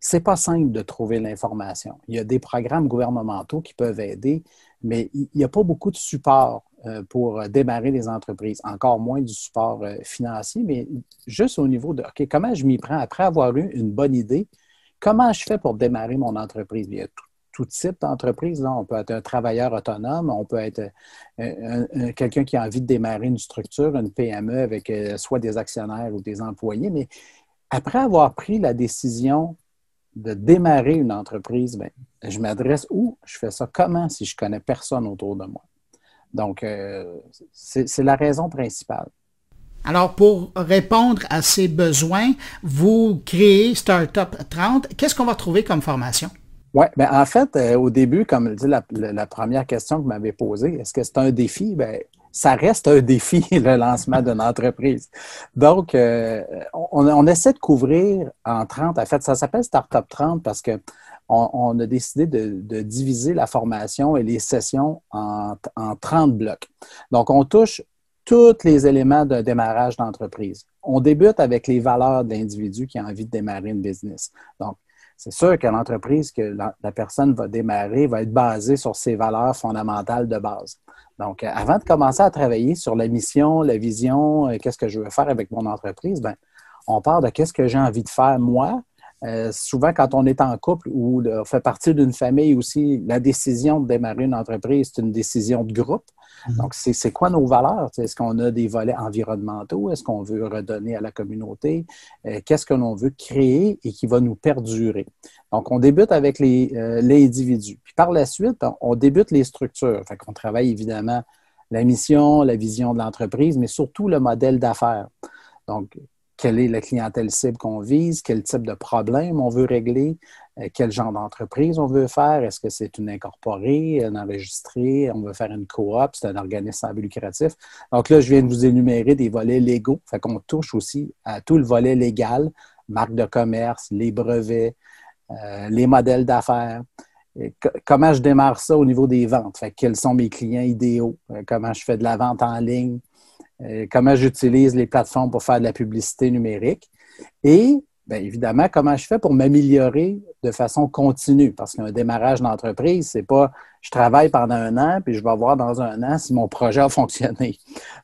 c'est pas simple de trouver l'information. Il y a des programmes gouvernementaux qui peuvent aider, mais il n'y a pas beaucoup de support euh, pour démarrer les entreprises, encore moins du support euh, financier, mais juste au niveau de OK, comment je m'y prends? Après avoir eu une bonne idée, comment je fais pour démarrer mon entreprise? Il y a tout, type d'entreprise. On peut être un travailleur autonome, on peut être euh, quelqu'un qui a envie de démarrer une structure, une PME avec soit des actionnaires ou des employés, mais après avoir pris la décision de démarrer une entreprise, ben, je m'adresse où, je fais ça comment si je connais personne autour de moi? Donc, euh, c'est la raison principale. Alors, pour répondre à ces besoins, vous créez Startup 30. Qu'est-ce qu'on va trouver comme formation? Oui, bien, en fait, euh, au début, comme dit la, la, première question que vous m'avez posée, est-ce que c'est un défi? Bien, ça reste un défi, le lancement d'une entreprise. Donc, euh, on, essaie de couvrir en 30. En fait, ça s'appelle Startup 30 parce que on, a décidé de, diviser la formation et les sessions en, en 30 blocs. Donc, on touche tous les éléments de démarrage d'entreprise. On débute avec les valeurs de l'individu qui a envie de démarrer une business. Donc, c'est sûr que l'entreprise que la, personne va démarrer va être basée sur ses valeurs fondamentales de base. Donc, avant de commencer à travailler sur la mission, la vision, qu'est-ce que je veux faire avec mon entreprise, ben, on part de qu'est-ce que j'ai envie de faire moi, euh, souvent, quand on est en couple ou on fait partie d'une famille aussi, la décision de démarrer une entreprise, c'est une décision de groupe. Mhm. Donc, c'est quoi nos valeurs? Est-ce qu'on a des volets environnementaux? Est-ce qu'on veut redonner à la communauté? Euh, qu'est-ce que l'on veut créer et qui va nous perdurer? Donc, on débute avec euh, l'individu. Puis par la suite, on débute les structures. Fait qu'on travaille évidemment la mission, la vision de l'entreprise, mais surtout le modèle d'affaires. Donc, quelle est la clientèle cible qu'on vise, quel type de problème on veut régler, euh, quel genre d'entreprise on veut faire, est-ce que c'est une incorporée, un enregistré, on veut faire une coop, c'est un organisme sans but lucratif. Donc là, je viens de vous énumérer des volets légaux, fait qu'on touche aussi à tout le volet légal, marque de commerce, les brevets, euh, les modèles d'affaires. Comment je démarre ça au niveau des ventes? Fait quels sont mes clients idéaux? Euh, comment je fais de la vente en ligne? Euh, comment j'utilise les plateformes pour faire de la publicité numérique et bien évidemment, comment je fais pour m'améliorer de façon continue? Parce qu'un démarrage d'entreprise, c'est pas je travaille pendant un an, puis je vais voir dans un an si mon projet a fonctionné.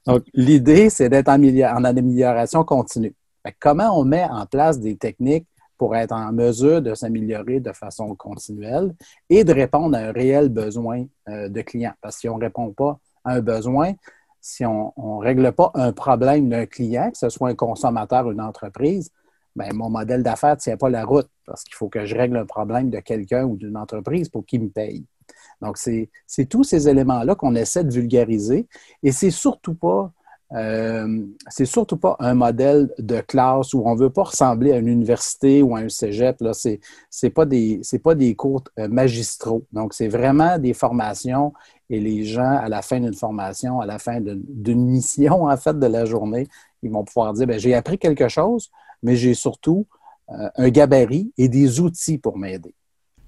Donc, l'idée, c'est d'être en, en, amélioration continue. comment on met en place des techniques pour être en mesure de s'améliorer de façon continuelle et de répondre à un réel besoin euh, de client? Parce que si on ne répond pas à un besoin, si on ne règle pas un problème d'un client, que ce soit un consommateur ou une entreprise, bien, mon modèle d'affaires ne tient pas la route parce qu'il faut que je règle un problème de quelqu'un ou d'une entreprise pour qu'il me paye. Donc, c'est tous ces éléments-là qu'on essaie de vulgariser et c'est surtout pas euh, surtout pas un modèle de classe où on ne veut pas ressembler à une université ou à un cégep. Ce n'est pas, des, pas des cours euh, magistraux. Donc, c'est vraiment des formations et les gens, à la fin d'une formation, à la fin d'une mission, en fait, de la journée, ils vont pouvoir dire, ben, j'ai appris quelque chose, mais j'ai surtout euh, un gabarit et des outils pour m'aider.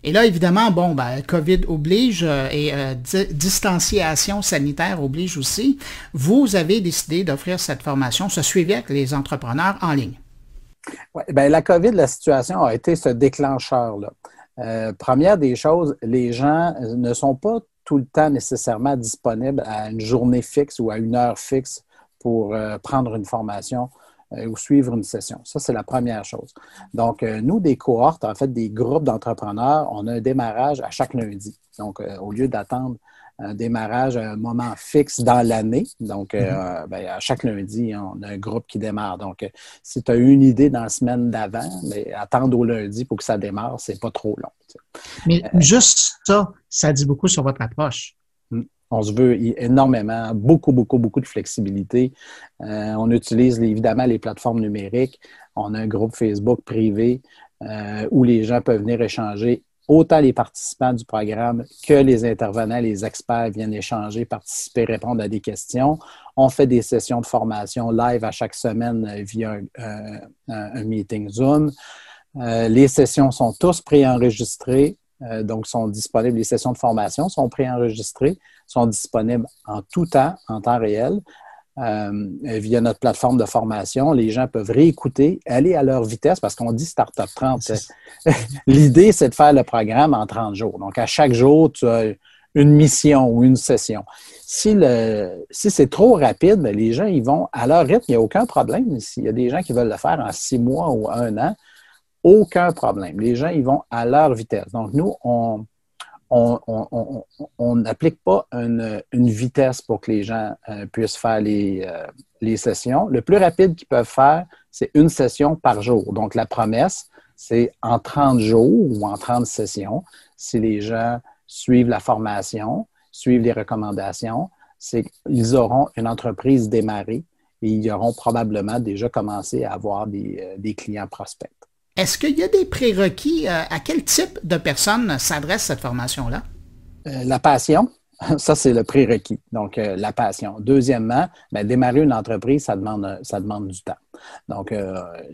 Et là, évidemment, bon, ben, COVID oblige euh, et euh, distanciation sanitaire oblige aussi. Vous avez décidé d'offrir cette formation, ce suivi avec les entrepreneurs en ligne. Oui, ben, la COVID, la situation a été ce déclencheur-là. Euh, première des choses, les gens ne sont pas tout le temps nécessairement disponibles à une journée fixe ou à une heure fixe pour prendre une formation euh, ou suivre une session. Ça, c'est la première chose. Donc, euh, nous, des cohortes, en fait, des groupes d'entrepreneurs, on a un démarrage à chaque lundi. Donc, euh, au lieu d'attendre un démarrage à un moment fixe dans l'année. Donc, mm-hmm. ben, à chaque lundi, on a un groupe qui démarre. Donc, si tu as une idée dans la semaine d'avant, mais attendre au lundi pour que ça démarre, c'est pas trop long. Mais juste ça, ça dit beaucoup sur votre approche. On se veut énormément, beaucoup, beaucoup, beaucoup de flexibilité. Euh, on utilise évidemment les plateformes numériques. On a un groupe Facebook privé euh, où les gens peuvent venir échanger. Autant les participants du programme que les intervenants, les experts viennent échanger, participer, répondre à des questions. On fait des sessions de formation live à chaque semaine via un, meeting Zoom. Euh, les sessions sont tous préenregistrées. Euh, donc, sont disponibles, les sessions de formation sont préenregistrées, sont disponibles en tout temps, en temps réel, euh, via notre plateforme de formation. Les gens peuvent réécouter, aller à leur vitesse, parce qu'on dit Startup 30. L'idée, c'est de faire le programme en 30 jours. Donc, à chaque jour, tu as une mission ou une session. Si, si c'est trop rapide, ben, les gens, ils vont à leur rythme, il n'y a aucun problème. S'il y a des gens qui veulent le faire en six mois ou un an, aucun problème. Les gens, ils vont à leur vitesse. Donc, nous, on on n'applique pas une, vitesse pour que les gens euh, puissent faire les, euh, les, sessions. Le plus rapide qu'ils peuvent faire, c'est une session par jour. Donc, la promesse, c'est en 30 jours ou en 30 sessions, si les gens suivent la formation, suivent les recommandations, c'est qu'ils auront une entreprise démarrée et ils auront probablement déjà commencé à avoir des, euh, des clients prospects. Est-ce qu'il y a des prérequis? Euh, à quel type de personnes s'adresse cette formation-là? Euh, la passion, ça, c'est le prérequis. Donc, euh, la passion. Deuxièmement, ben, démarrer une entreprise, ça demande, du temps. Donc,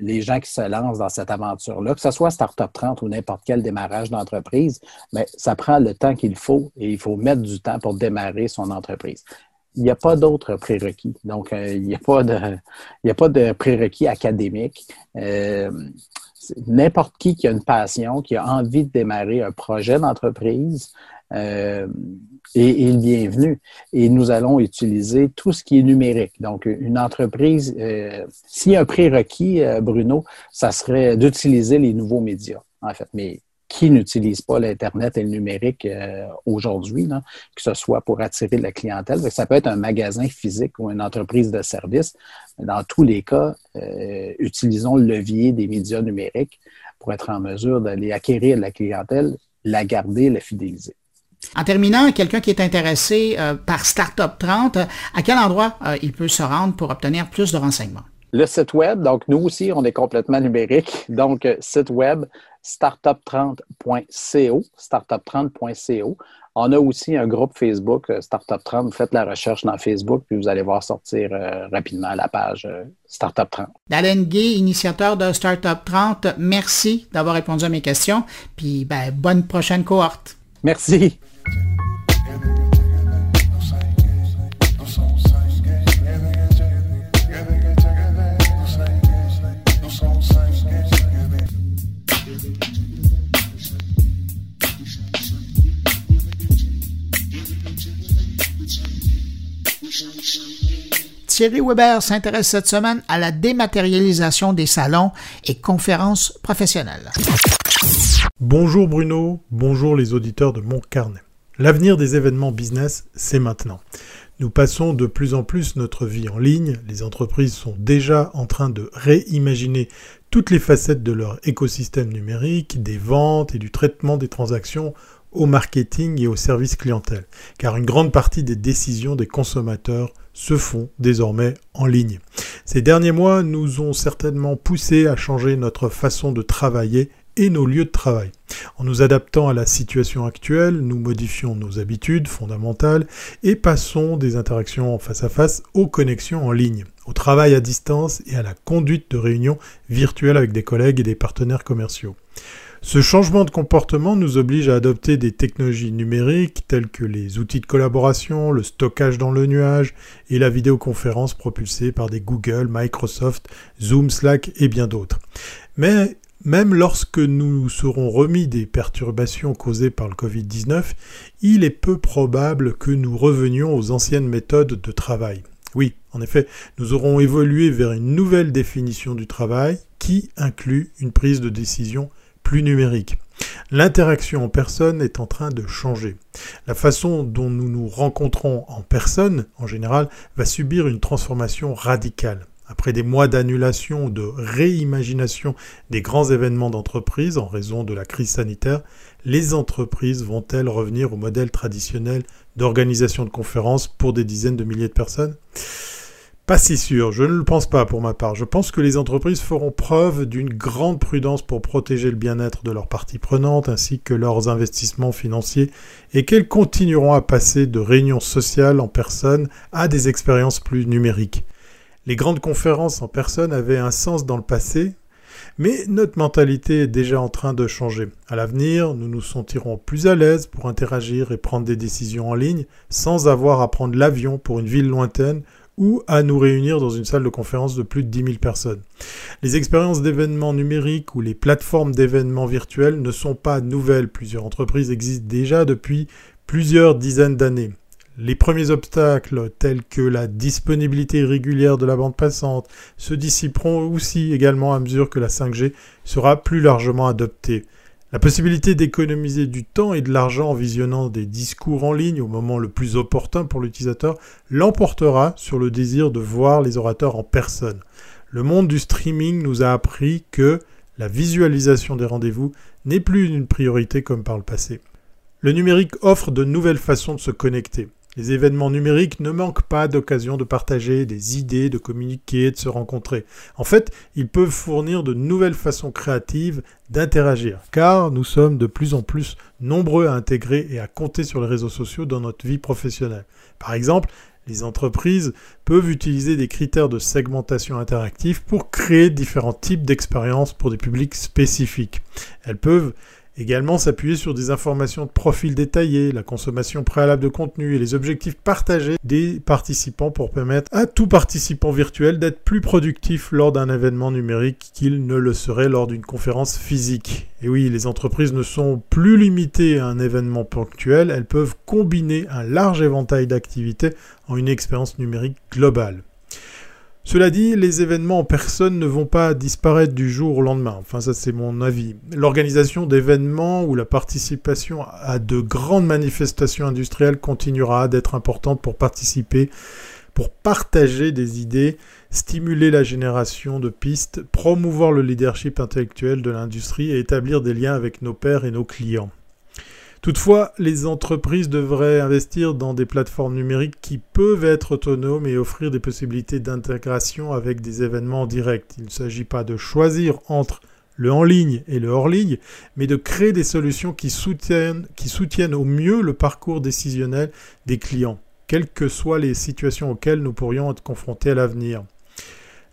les gens qui se lancent dans cette aventure-là, que ce soit Startup 30 ou n'importe quel démarrage d'entreprise, ben, ça prend le temps qu'il faut et il faut mettre du temps pour démarrer son entreprise. Il n'y a pas d'autres prérequis. Donc, il n'y a, pas de, a pas de prérequis académiques n'importe qui qui a une passion, qui a envie de démarrer un projet d'entreprise, euh, est, le bienvenu. Et nous allons utiliser tout ce qui est numérique. Donc, une entreprise, euh, s'il y a un prérequis, euh, Bruno, ça serait d'utiliser les nouveaux médias, en fait. Qui n'utilise pas l'Internet et le numérique euh, aujourd'hui, que ce soit pour attirer de la clientèle. Ça peut être un magasin physique ou une entreprise de service. Dans tous les cas, euh, utilisons le levier des médias numériques pour être en mesure d'aller acquérir de la clientèle, la garder, la fidéliser. En terminant, quelqu'un qui est intéressé euh, par Startup 30, à quel endroit il peut se rendre pour obtenir plus de renseignements? Le site web, donc nous aussi, on est complètement numérique. Donc, site web startup30.co, startup30.co. On a aussi un groupe Facebook, euh, Startup 30. Vous faites la recherche dans Facebook, puis vous allez voir sortir euh, rapidement la page euh, Startup 30. Dalen Gay, initiateur de Startup 30, merci d'avoir répondu à mes questions. Puis ben, bonne prochaine cohorte. Merci. Thierry Weber s'intéresse cette semaine à la dématérialisation des salons et conférences professionnelles. Bonjour Bruno, bonjour les auditeurs de mon carnet. L'avenir des événements business, c'est maintenant. Nous passons de plus en plus notre vie en ligne, les entreprises sont déjà en train de réimaginer toutes les facettes de leur écosystème numérique, des ventes et du traitement des transactions au marketing et au service clientèle, car une grande partie des décisions des consommateurs se font désormais en ligne. Ces derniers mois nous ont certainement poussé à changer notre façon de travailler et nos lieux de travail. En nous adaptant à la situation actuelle, nous modifions nos habitudes fondamentales et passons des interactions face à face aux connexions en ligne, au travail à distance et à la conduite de réunions virtuelles avec des collègues et des partenaires commerciaux. Ce changement de comportement nous oblige à adopter des technologies numériques telles que les outils de collaboration, le stockage dans le nuage et la vidéoconférence propulsée par des Google, Microsoft, Zoom, Slack et bien d'autres. Mais même lorsque nous serons remis des perturbations causées par le Covid-19, il est peu probable que nous revenions aux anciennes méthodes de travail. Oui, en effet, nous aurons évolué vers une nouvelle définition du travail qui inclut une prise de décision plus numérique. L'interaction en personne est en train de changer. La façon dont nous nous rencontrons en personne, en général, va subir une transformation radicale. Après des mois d'annulation ou de réimagination des grands événements d'entreprise en raison de la crise sanitaire, les entreprises vont-elles revenir au modèle traditionnel d'organisation de conférences pour des dizaines de milliers de personnes? Pas si sûr, je ne le pense pas pour ma part. Je pense que les entreprises feront preuve d'une grande prudence pour protéger le bien-être de leurs parties prenantes ainsi que leurs investissements financiers et qu'elles continueront à passer de réunions sociales en personne à des expériences plus numériques. Les grandes conférences en personne avaient un sens dans le passé, mais notre mentalité est déjà en train de changer. À l'avenir, nous nous sentirons plus à l'aise pour interagir et prendre des décisions en ligne sans avoir à prendre l'avion pour une ville lointaine ou à nous réunir dans une salle de conférence de plus de 10 000 personnes. Les expériences d'événements numériques ou les plateformes d'événements virtuels ne sont pas nouvelles. Plusieurs entreprises existent déjà depuis plusieurs dizaines d'années. Les premiers obstacles, tels que la disponibilité régulière de la bande passante, se dissiperont aussi également à mesure que la 5G sera plus largement adoptée. La possibilité d'économiser du temps et de l'argent en visionnant des discours en ligne au moment le plus opportun pour l'utilisateur l'emportera sur le désir de voir les orateurs en personne. Le monde du streaming nous a appris que la visualisation des rendez-vous n'est plus une priorité comme par le passé. Le numérique offre de nouvelles façons de se connecter. Les événements numériques ne manquent pas d'occasions de partager des idées, de communiquer, de se rencontrer. En fait, ils peuvent fournir de nouvelles façons créatives d'interagir, car nous sommes de plus en plus nombreux à intégrer et à compter sur les réseaux sociaux dans notre vie professionnelle. Par exemple, les entreprises peuvent utiliser des critères de segmentation interactive pour créer différents types d'expériences pour des publics spécifiques. Elles peuvent Également s'appuyer sur des informations de profil détaillé, la consommation préalable de contenu et les objectifs partagés des participants pour permettre à tout participant virtuel d'être plus productif lors d'un événement numérique qu'il ne le serait lors d'une conférence physique. Et oui, les entreprises ne sont plus limitées à un événement ponctuel, elles peuvent combiner un large éventail d'activités en une expérience numérique globale. Cela dit, les événements en personne ne vont pas disparaître du jour au lendemain. Enfin, ça c'est mon avis. L'organisation d'événements ou la participation à de grandes manifestations industrielles continuera d'être importante pour participer, pour partager des idées, stimuler la génération de pistes, promouvoir le leadership intellectuel de l'industrie et établir des liens avec nos pairs et nos clients. Toutefois, les entreprises devraient investir dans des plateformes numériques qui peuvent être autonomes et offrir des possibilités d'intégration avec des événements directs. Il ne s'agit pas de choisir entre le en ligne et le hors ligne, mais de créer des solutions qui soutiennent, au mieux le parcours décisionnel des clients, quelles que soient les situations auxquelles nous pourrions être confrontés à l'avenir.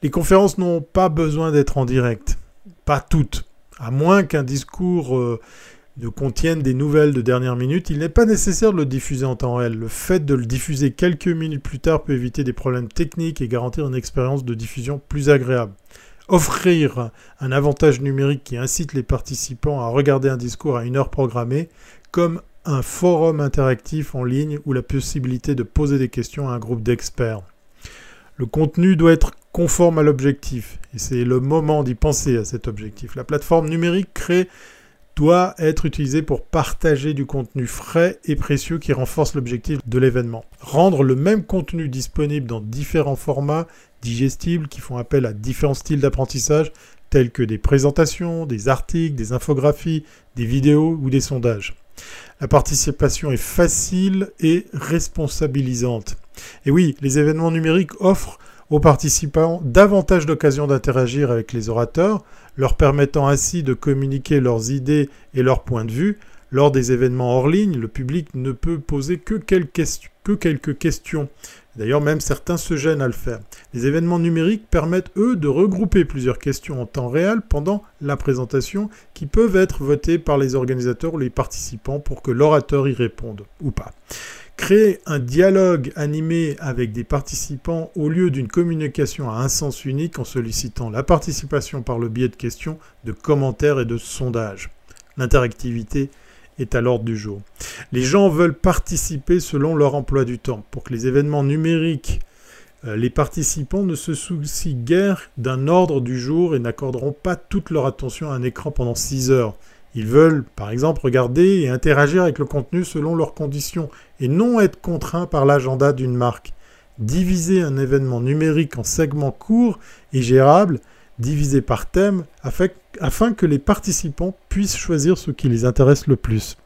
Les conférences n'ont pas besoin d'être en direct, pas toutes, à moins qu'un discours euh, ne contiennent des nouvelles de dernière minute, il n'est pas nécessaire de le diffuser en temps réel. Le fait de le diffuser quelques minutes plus tard peut éviter des problèmes techniques et garantir une expérience de diffusion plus agréable. Offrir un avantage numérique qui incite les participants à regarder un discours à une heure programmée, comme un forum interactif en ligne ou la possibilité de poser des questions à un groupe d'experts. Le contenu doit être conforme à l'objectif, et c'est le moment d'y penser à cet objectif. La plateforme numérique crée doit être utilisé pour partager du contenu frais et précieux qui renforce l'objectif de l'événement. Rendre le même contenu disponible dans différents formats digestibles qui font appel à différents styles d'apprentissage tels que des présentations, des articles, des infographies, des vidéos ou des sondages. La participation est facile et responsabilisante. Et oui, les événements numériques offrent aux participants davantage d'occasions d'interagir avec les orateurs, leur permettant ainsi de communiquer leurs idées et leurs points de vue. Lors des événements hors ligne, le public ne peut poser que quelques, questions. D'ailleurs, même certains se gênent à le faire. Les événements numériques permettent, eux, de regrouper plusieurs questions en temps réel pendant la présentation qui peuvent être votées par les organisateurs ou les participants pour que l'orateur y réponde ou pas. Créer un dialogue animé avec des participants au lieu d'une communication à un sens unique en sollicitant la participation par le biais de questions, de commentaires et de sondages. L'interactivité est à l'ordre du jour. Les gens veulent participer selon leur emploi du temps. Pour que les événements numériques, euh, les participants ne se soucient guère d'un ordre du jour et n'accorderont pas toute leur attention à un écran pendant 6 heures. Ils veulent, par exemple, regarder et interagir avec le contenu selon leurs conditions et non être contraints par l'agenda d'une marque. Diviser un événement numérique en segments courts et gérables, divisés par thème, afin que les participants puissent choisir ce qui les intéresse le plus.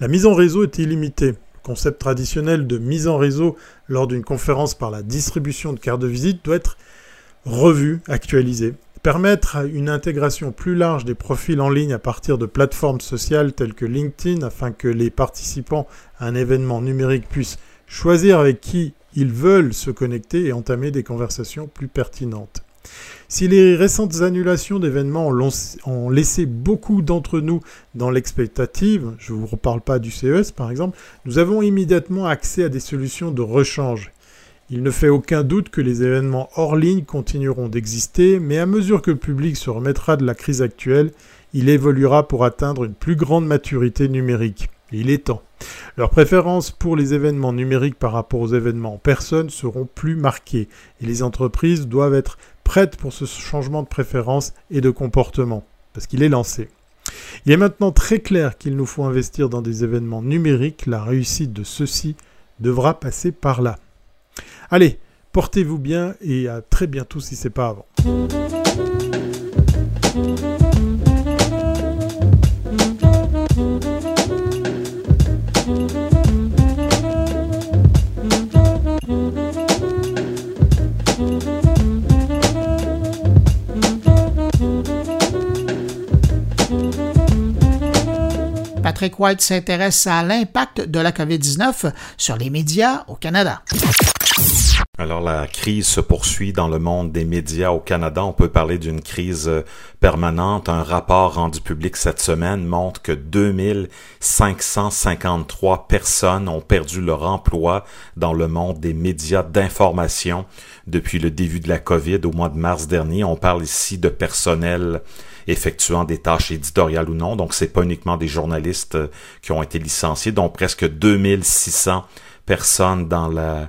La mise en réseau est illimitée. Le concept traditionnel de mise en réseau lors d'une conférence par la distribution de cartes de visite doit être revu, actualisé. Permettre une intégration plus large des profils en ligne à partir de plateformes sociales telles que LinkedIn afin que les participants à un événement numérique puissent choisir avec qui ils veulent se connecter et entamer des conversations plus pertinentes. Si les récentes annulations d'événements ont laissé beaucoup d'entre nous dans l'expectative, je ne vous reparle pas du CES par exemple, nous avons immédiatement accès à des solutions de rechange. Il ne fait aucun doute que les événements hors ligne continueront d'exister, mais à mesure que le public se remettra de la crise actuelle, il évoluera pour atteindre une plus grande maturité numérique. il est temps. Leurs préférences pour les événements numériques par rapport aux événements en personne seront plus marquées, et les entreprises doivent être prêtes pour ce changement de préférence et de comportement, parce qu'il est lancé. Il est maintenant très clair qu'il nous faut investir dans des événements numériques, la réussite de ceux-ci devra passer par là. Allez, portez-vous bien et à très bientôt si c'est pas avant. Patrick White s'intéresse à l'impact de la COVID-19 sur les médias au Canada. Alors la crise se poursuit dans le monde des médias au Canada. On peut parler d'une crise euh, permanente. Un rapport rendu public cette semaine montre que 2553 personnes ont perdu leur emploi dans le monde des médias d'information depuis le début de la COVID au mois de mars dernier. On parle ici de personnel effectuant des tâches éditoriales ou non. Donc c'est pas uniquement des journalistes euh, qui ont été licenciés, dont presque 2600 personnes dans la,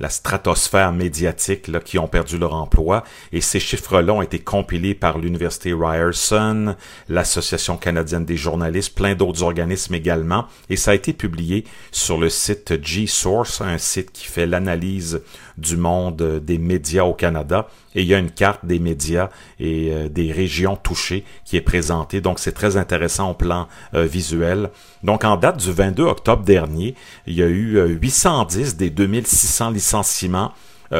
la stratosphère médiatique qui ont perdu leur emploi. Et ces chiffres-là ont été compilés par l'Université Ryerson, l'Association canadienne des journalistes, plein d'autres organismes également. Et ça a été publié sur le site G-Source, un site qui fait l'analyse du monde des médias au Canada. Et il y a une carte des médias et euh, des régions touchées qui est présentée. Donc c'est très intéressant au plan euh, visuel. Donc en date du 22 octobre dernier, il y a eu 810 euh, des 2600 licenciements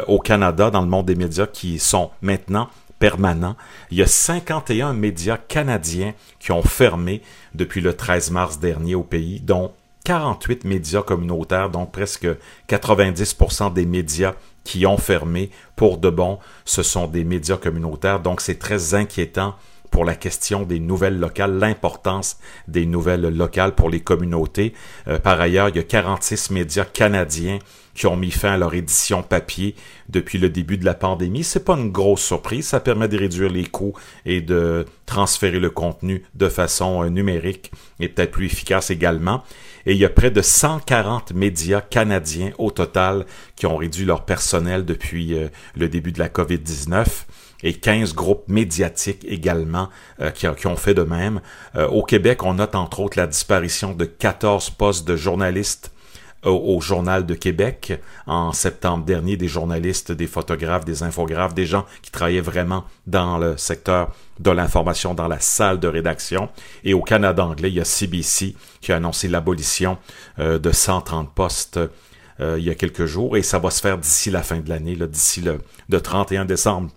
au Canada dans le monde des médias qui sont maintenant permanents. Il y a 51 médias canadiens qui ont fermé depuis le 13 mars dernier au pays, dont 48 médias communautaires, donc presque 90% des médias qui ont fermé pour de bon, ce sont des médias communautaires. Donc c'est très inquiétant pour la question des nouvelles locales, l'importance des nouvelles locales pour les communautés. Euh, par ailleurs, il y a 46 médias canadiens qui ont mis fin à leur édition papier depuis le début de la pandémie. C'est pas une grosse surprise, ça permet de réduire les coûts et de transférer le contenu de façon euh, numérique et peut-être plus efficace également. Et il y a près de 140 médias canadiens au total qui ont réduit leur personnel depuis euh, le début de la COVID-19 et 15 groupes médiatiques également euh, qui, ont fait de même. au Québec, on note entre autres la disparition de 14 postes de journalistes au, Journal de Québec en septembre dernier, des journalistes, des photographes, des infographes, des gens qui travaillaient vraiment dans le secteur de l'information, dans la salle de rédaction. Et au Canada anglais, il y a CBC qui a annoncé l'abolition euh, de 130 postes euh, il y a quelques jours et ça va se faire d'ici la fin de l'année, d'ici le, le 31 décembre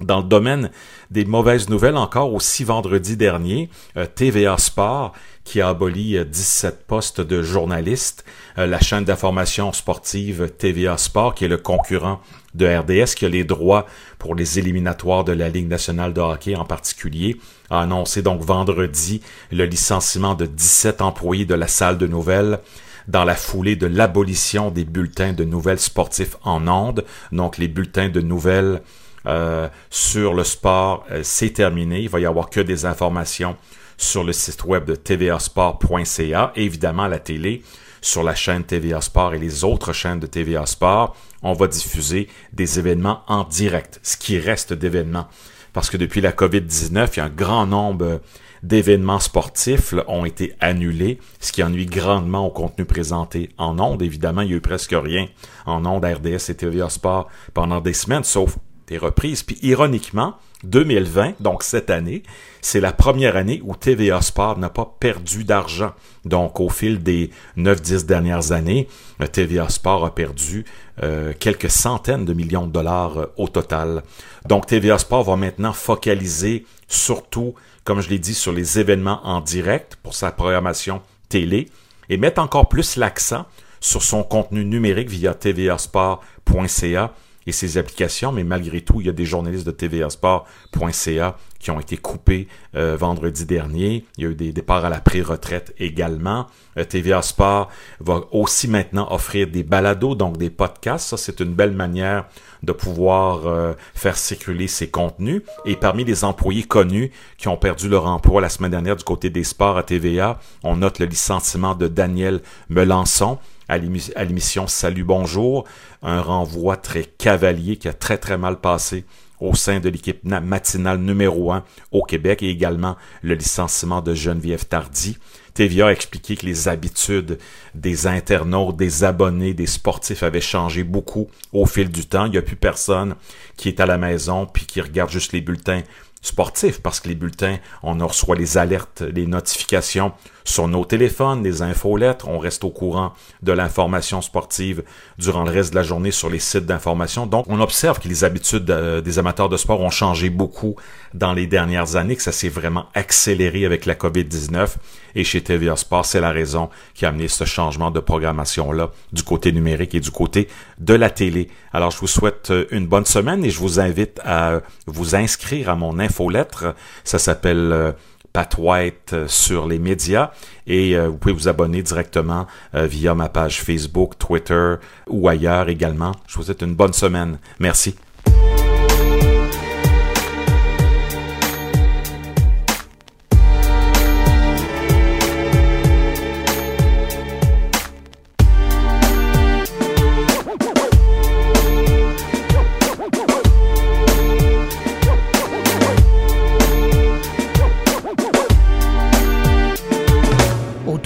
dans le domaine des mauvaises nouvelles, encore aussi vendredi dernier, euh, TVA Sport qui a aboli 17 euh, postes de journalistes, euh, la chaîne d'information sportive TVA Sport qui est le concurrent de RDS qui a les droits pour les éliminatoires de la Ligue nationale de hockey en particulier, a annoncé donc vendredi le licenciement de 17 employés de la salle de nouvelles dans la foulée de l'abolition des bulletins de nouvelles sportifs en ondes, donc les bulletins de nouvelles euh, sur le sport, c'est terminé. Il va y avoir que des informations sur le site web de tvasport.ca, évidemment la télé, sur la chaîne TVA Sport et les autres chaînes de TVA Sport, on va diffuser des événements en direct, ce qui reste d'événements. Parce que depuis la COVID-19, il y a un grand nombre d'événements sportifs ont été annulés, ce qui ennuie grandement au contenu présenté en ondes. Évidemment, il y a eu presque rien en ondes RDS et TVA Sport pendant des semaines, sauf des reprises. Puis ironiquement, 2020, donc cette année, c'est la première année où TVA Sport n'a pas perdu d'argent. Donc au fil des 9-10 dernières années, euh, TVA Sport a perdu euh, quelques centaines de millions de dollars euh, au total. Donc TVA Sport va maintenant focaliser surtout, comme je l'ai dit, sur les événements en direct pour sa programmation télé et mettre encore plus l'accent sur son contenu numérique via tvasport.ca et ses applications, mais malgré tout, il y a des journalistes de tvasport.ca qui ont été coupés euh, vendredi dernier. Il y a eu des départs à la pré-retraite également. Euh, TVA Sport va aussi maintenant offrir des balados, donc des podcasts. Ça, c'est une belle manière de pouvoir euh, faire circuler ses contenus. Et parmi les employés connus qui ont perdu leur emploi la semaine dernière du côté des sports à TVA, on note le licenciement de Daniel Melançon à l'émission Salut Bonjour, un renvoi très cavalier qui a très très mal passé au sein de l'équipe matinale numéro 1 au Québec et également le licenciement de Geneviève Tardy. TVA a expliqué que les habitudes des internautes, des abonnés, des sportifs avaient changé beaucoup au fil du temps. Il n'y a plus personne qui est à la maison puis qui regarde juste les bulletins sportifs parce que les bulletins, on reçoit les alertes, les notifications sur nos téléphones, les infolettres. On reste au courant de l'information sportive durant le reste de la journée sur les sites d'information. Donc, on observe que les habitudes euh, des amateurs de sport ont changé beaucoup dans les dernières années, que ça s'est vraiment accéléré avec la COVID-19. Et chez TVA Sport, c'est la raison qui a amené ce changement de programmation-là du côté numérique et du côté de la télé. Alors, je vous souhaite euh, une bonne semaine et je vous invite à vous inscrire à mon infolettre. Ça s'appelle euh, Pat White euh, sur les médias et vous pouvez vous abonner directement via ma page Facebook, Twitter ou ailleurs également. Je vous souhaite une bonne semaine. Merci.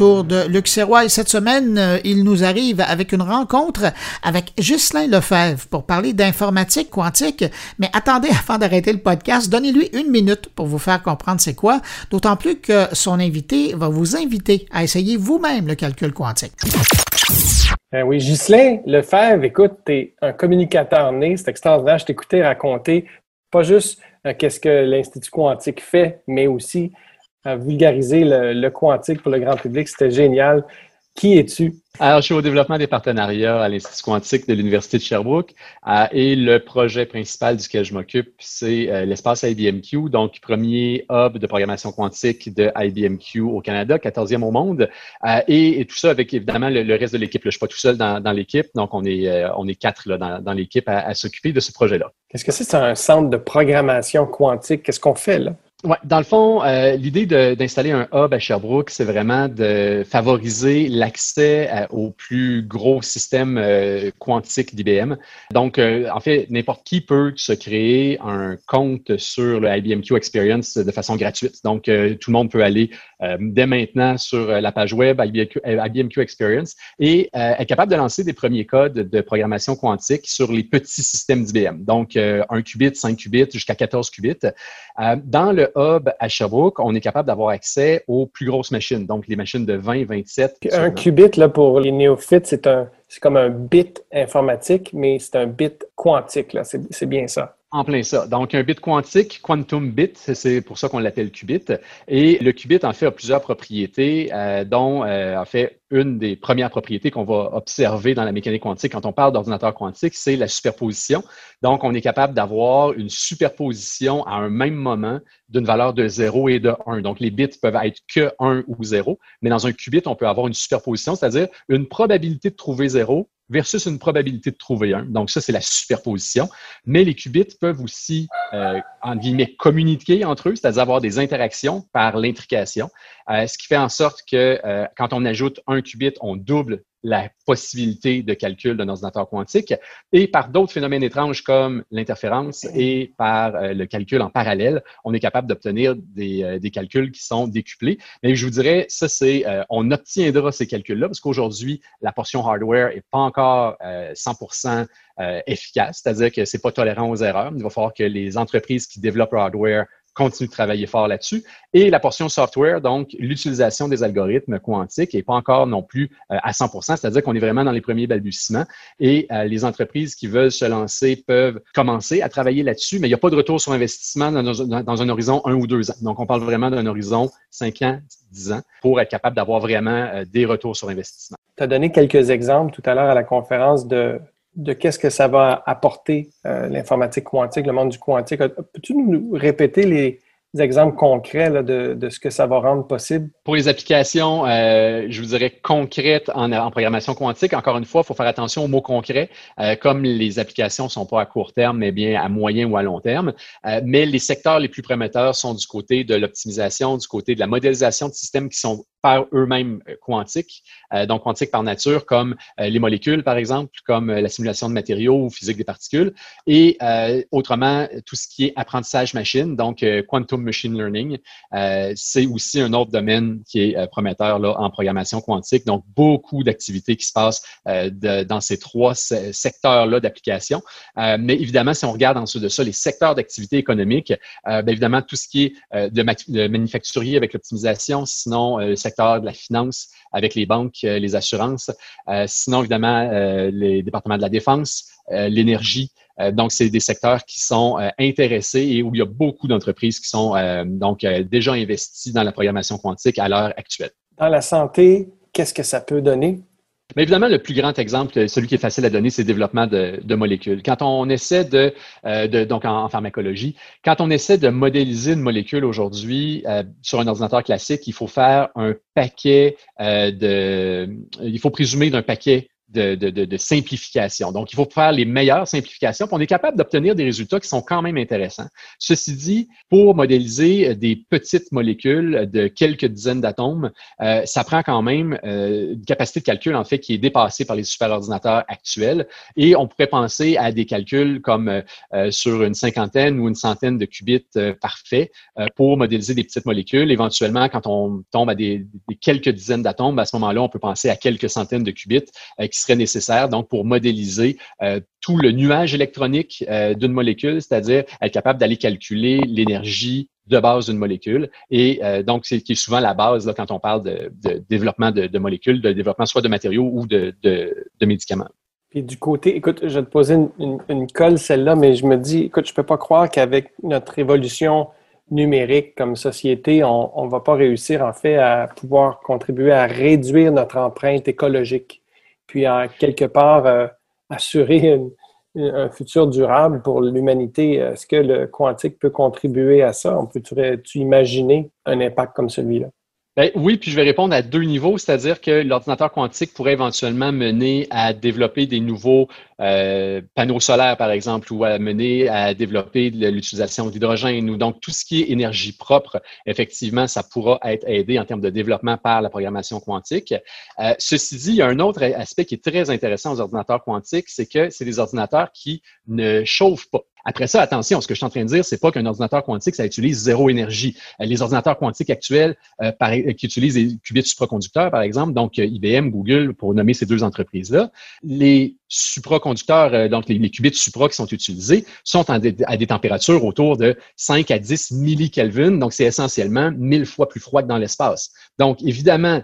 De Luc Serrois et cette semaine, euh, il nous arrive avec une rencontre avec Ghislain Lefebvre pour parler d'informatique quantique. Mais attendez, avant d'arrêter le podcast, donnez-lui une minute pour vous faire comprendre c'est quoi, d'autant plus que son invité va vous inviter à essayer vous-même le calcul quantique. Ben oui, Ghislain Lefebvre, écoute, tu es un communicateur né, c'est extraordinaire. Je t'écoutais raconter pas juste euh, qu'est-ce que l'Institut quantique fait, mais aussi à vulgariser le, quantique pour le grand public. C'était génial. Qui es-tu? Alors, je suis au développement des partenariats à l'Institut quantique de l'Université de Sherbrooke euh, et le projet principal duquel je m'occupe, c'est euh, l'espace IBMQ, donc premier hub de programmation quantique de IBMQ au Canada, 14e au monde. Euh, et, tout ça avec évidemment le, reste de l'équipe. Je ne suis pas tout seul dans, l'équipe, donc on est, on est quatre là, dans, l'équipe à, à s'occuper de ce projet-là. Qu'est-ce que c'est? C'est un centre de programmation quantique. Qu'est-ce qu'on fait là? Ouais, dans le fond, euh, l'idée d'installer un hub à Sherbrooke, c'est vraiment de favoriser l'accès euh, aux plus gros systèmes euh, quantiques d'IBM. Donc, en fait, n'importe qui peut se créer un compte sur le IBMQ Experience de façon gratuite. Donc, tout le monde peut aller dès maintenant sur la page web IBMQ, IBMQ Experience et être capable de lancer des premiers codes de programmation quantique sur les petits systèmes d'IBM. Donc, un qubit, 5 qubits jusqu'à 14 qubits. dans le hub à Sherbrooke, on est capable d'avoir accès aux plus grosses machines, donc les machines de 20, 27. Un qubit, là, pour les néophytes, c'est un, c'est comme un bit informatique, mais c'est un bit quantique, là. C'est bien ça. En plein ça. Donc, un bit quantique, quantum bit, c'est pour ça qu'on l'appelle qubit. Et le qubit, en fait, a plusieurs propriétés, euh, dont, euh, en fait, une des premières propriétés qu'on va observer dans la mécanique quantique quand on parle d'ordinateur quantique, c'est la superposition. Donc, on est capable d'avoir une superposition à un même moment d'une valeur de 0 et de 1. Donc, les bits peuvent être que 1 ou 0, mais dans un qubit, on peut avoir une superposition, c'est-à-dire une probabilité de trouver 0 versus une probabilité de trouver 1. Donc, ça, c'est la superposition. Mais les qubits peuvent aussi, euh, en guillemets, communiquer entre eux, c'est-à-dire avoir des interactions par l'intrication, euh, ce qui fait en sorte que euh, quand on ajoute un qubit, on double la possibilité de calcul d'un ordinateur quantique et par d'autres phénomènes étranges comme l'interférence et par euh, le calcul en parallèle, on est capable d'obtenir des, euh, des, calculs qui sont décuplés. Mais je vous dirais, ça c'est, euh, on obtiendra ces calculs-là parce qu'aujourd'hui, la portion hardware est pas encore 100% efficace, c'est-à-dire que c'est pas tolérant aux erreurs. Il va falloir que les entreprises qui développent le hardware continue de travailler fort là-dessus. Et la portion software, donc l'utilisation des algorithmes quantiques n'est pas encore non plus euh, à 100% c'est-à-dire qu'on est vraiment dans les premiers balbutiements et euh, les entreprises qui veulent se lancer peuvent commencer à travailler là-dessus, mais il n'y a pas de retour sur investissement dans, un horizon un ou deux ans. Donc, on parle vraiment d'un horizon cinq ans, dix ans pour être capable d'avoir vraiment euh, des retours sur investissement. Tu as donné quelques exemples tout à l'heure à la conférence de de qu'est-ce que ça va apporter euh, l'informatique quantique, le monde du quantique. Peux-tu nous répéter les, exemples concrets de, ce que ça va rendre possible? Pour les applications, euh, je vous dirais concrètes en, programmation quantique, encore une fois, il faut faire attention aux mots concrets, euh, comme les applications ne sont pas à court terme, mais bien à moyen ou à long terme. mais les secteurs les plus prometteurs sont du côté de l'optimisation, du côté de la modélisation de systèmes qui sont eux-mêmes euh, quantiques, euh, donc quantiques par nature, comme euh, les molécules, par exemple, comme la simulation de matériaux ou physique des particules, et autrement, tout ce qui est apprentissage machine, donc quantum machine learning, c'est aussi un autre domaine qui est prometteur là, en programmation quantique, donc beaucoup d'activités qui se passent dans ces trois secteurs-là d'application. mais évidemment, si on regarde en dessous de ça, les secteurs d'activité économique, bien évidemment, tout ce qui est de, manufacturier avec l'optimisation, sinon de la finance avec les banques, les assurances. sinon, évidemment, les départements de la défense, l'énergie. donc, c'est des secteurs qui sont intéressés et où il y a beaucoup d'entreprises qui sont donc déjà investies dans la programmation quantique à l'heure actuelle. Dans la santé, qu'est-ce que ça peut donner? Mais évidemment, le plus grand exemple, celui qui est facile à donner, c'est le développement de, molécules. Quand on essaie de, euh, donc en, pharmacologie, quand on essaie de modéliser une molécule aujourd'hui euh, sur un ordinateur classique, il faut faire un paquet euh, de, il faut présumer d'un paquet de, simplification. Donc, il faut faire les meilleures simplifications. Puis on est capable d'obtenir des résultats qui sont quand même intéressants. Ceci dit, pour modéliser des petites molécules de quelques dizaines d'atomes, euh, ça prend quand même euh, une capacité de calcul, en fait, qui est dépassée par les superordinateurs actuels. Et on pourrait penser à des calculs comme euh, sur une cinquantaine ou une centaine de qubits parfaits pour modéliser des petites molécules. Éventuellement, quand on tombe à des, des quelques dizaines d'atomes, à ce moment-là, on peut penser à quelques centaines de qubits qui serait nécessaire donc pour modéliser euh, tout le nuage électronique euh, d'une molécule, c'est-à-dire être capable d'aller calculer l'énergie de base d'une molécule. Et euh, donc, c'est qui est souvent la base là, quand on parle de, développement de, molécules, de développement soit de matériaux ou de, médicaments. Puis du côté, écoute, je vais te poser une, colle, celle-là, mais je me dis, écoute, je ne peux pas croire qu'avec notre évolution numérique comme société, on ne va pas réussir en fait à pouvoir contribuer à réduire notre empreinte écologique puis en quelque part euh, assurer un futur durable pour l'humanité. Est-ce que le quantique peut contribuer à ça? On peut-tu imaginer un impact comme celui-là? Ben, oui, puis je vais répondre à deux niveaux, c'est-à-dire que l'ordinateur quantique pourrait éventuellement mener à développer des nouveaux euh, panneaux solaires, par exemple, ou à mener à développer l'utilisation d'hydrogène, ou donc tout ce qui est énergie propre, effectivement, ça pourra être aidé en termes de développement par la programmation quantique. Euh, ceci dit, il y a un autre aspect qui est très intéressant aux ordinateurs quantiques, c'est que c'est des ordinateurs qui ne chauffent pas. Après ça, attention, ce que je suis en train de dire, c'est pas qu'un ordinateur quantique, ça utilise zéro énergie. Euh, les ordinateurs quantiques actuels euh, qui utilisent des qubits supraconducteurs, par exemple, donc euh, IBM, Google, pour nommer ces deux entreprises-là, les supraconducteurs, donc les, qubits supra qui sont utilisés, sont à des températures autour de 5 à 10 millikelvin, donc c'est essentiellement mille fois plus froid que dans l'espace. Donc, évidemment,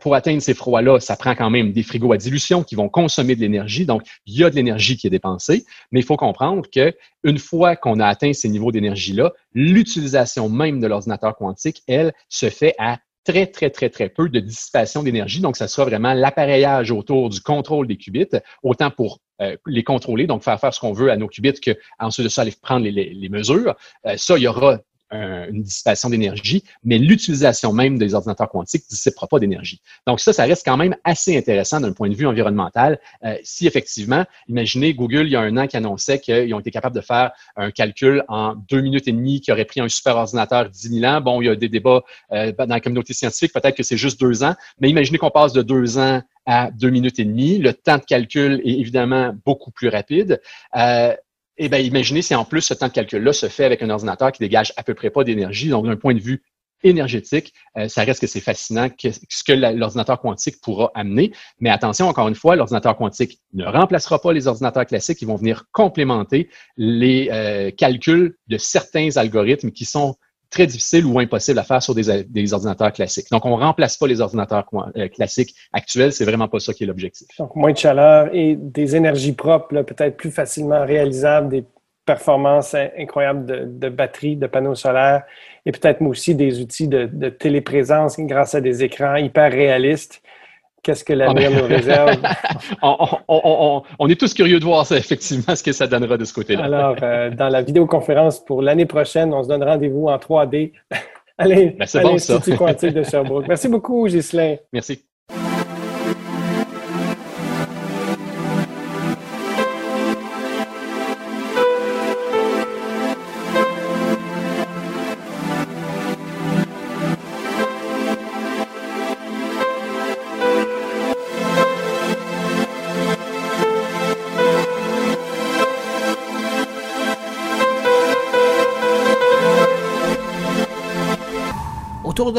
pour atteindre ces froids-là, ça prend quand même des frigos à dilution qui vont consommer de l'énergie. Donc, il y a de l'énergie qui est dépensée, mais il faut comprendre que une fois qu'on a atteint ces niveaux d'énergie-là, l'utilisation même de l'ordinateur quantique, elle, se fait à très, très, très, très peu de dissipation d'énergie. Donc, ça sera vraiment l'appareillage autour du contrôle des qubits, autant pour euh, les contrôler, donc faire faire ce qu'on veut à nos qubits, qu'ensuite de ça, aller prendre les, mesures. Euh, ça, il y aura une dissipation d'énergie, mais l'utilisation même des ordinateurs quantiques ne dissipera pas d'énergie. Donc ça, ça reste quand même assez intéressant d'un point de vue environnemental. Euh, si effectivement, imaginez Google, il y a un an, qui annonçait qu'ils ont été capables de faire un calcul en deux minutes et demie qui aurait pris un super ordinateur 10 000 ans. Bon, il y a des débats euh, dans la communauté scientifique, peut-être que c'est juste deux ans, mais imaginez qu'on passe de deux ans à deux minutes et demie. Le temps de calcul est évidemment beaucoup plus rapide. Euh, eh bien, imaginez si en plus ce temps de calcul-là se fait avec un ordinateur qui dégage à peu près pas d'énergie. Donc, d'un point de vue énergétique, euh, ça reste que c'est fascinant ce que l'ordinateur quantique pourra amener. Mais attention, encore une fois, l'ordinateur quantique ne remplacera pas les ordinateurs classiques. Ils vont venir complémenter les euh, calculs de certains algorithmes qui sont très difficile ou impossible à faire sur des, ordinateurs classiques. Donc, on ne remplace pas les ordinateurs euh, classiques actuels. C'est vraiment pas ça qui est l'objectif. Donc, moins de chaleur et des énergies propres, peut-être plus facilement réalisables, des performances incroyables de, batteries, de panneaux solaires et peut-être aussi des outils de, de téléprésence grâce à des écrans hyper réalistes Qu'est-ce que l'avenir ah nous réserve? on, est tous curieux de voir ça, effectivement, ce que ça donnera de ce côté-là. Alors, euh, dans la vidéoconférence pour l'année prochaine, on se donne rendez-vous en 3D Allez, ben, à l'Institut quantique de Sherbrooke. Merci beaucoup, Ghislain. Merci.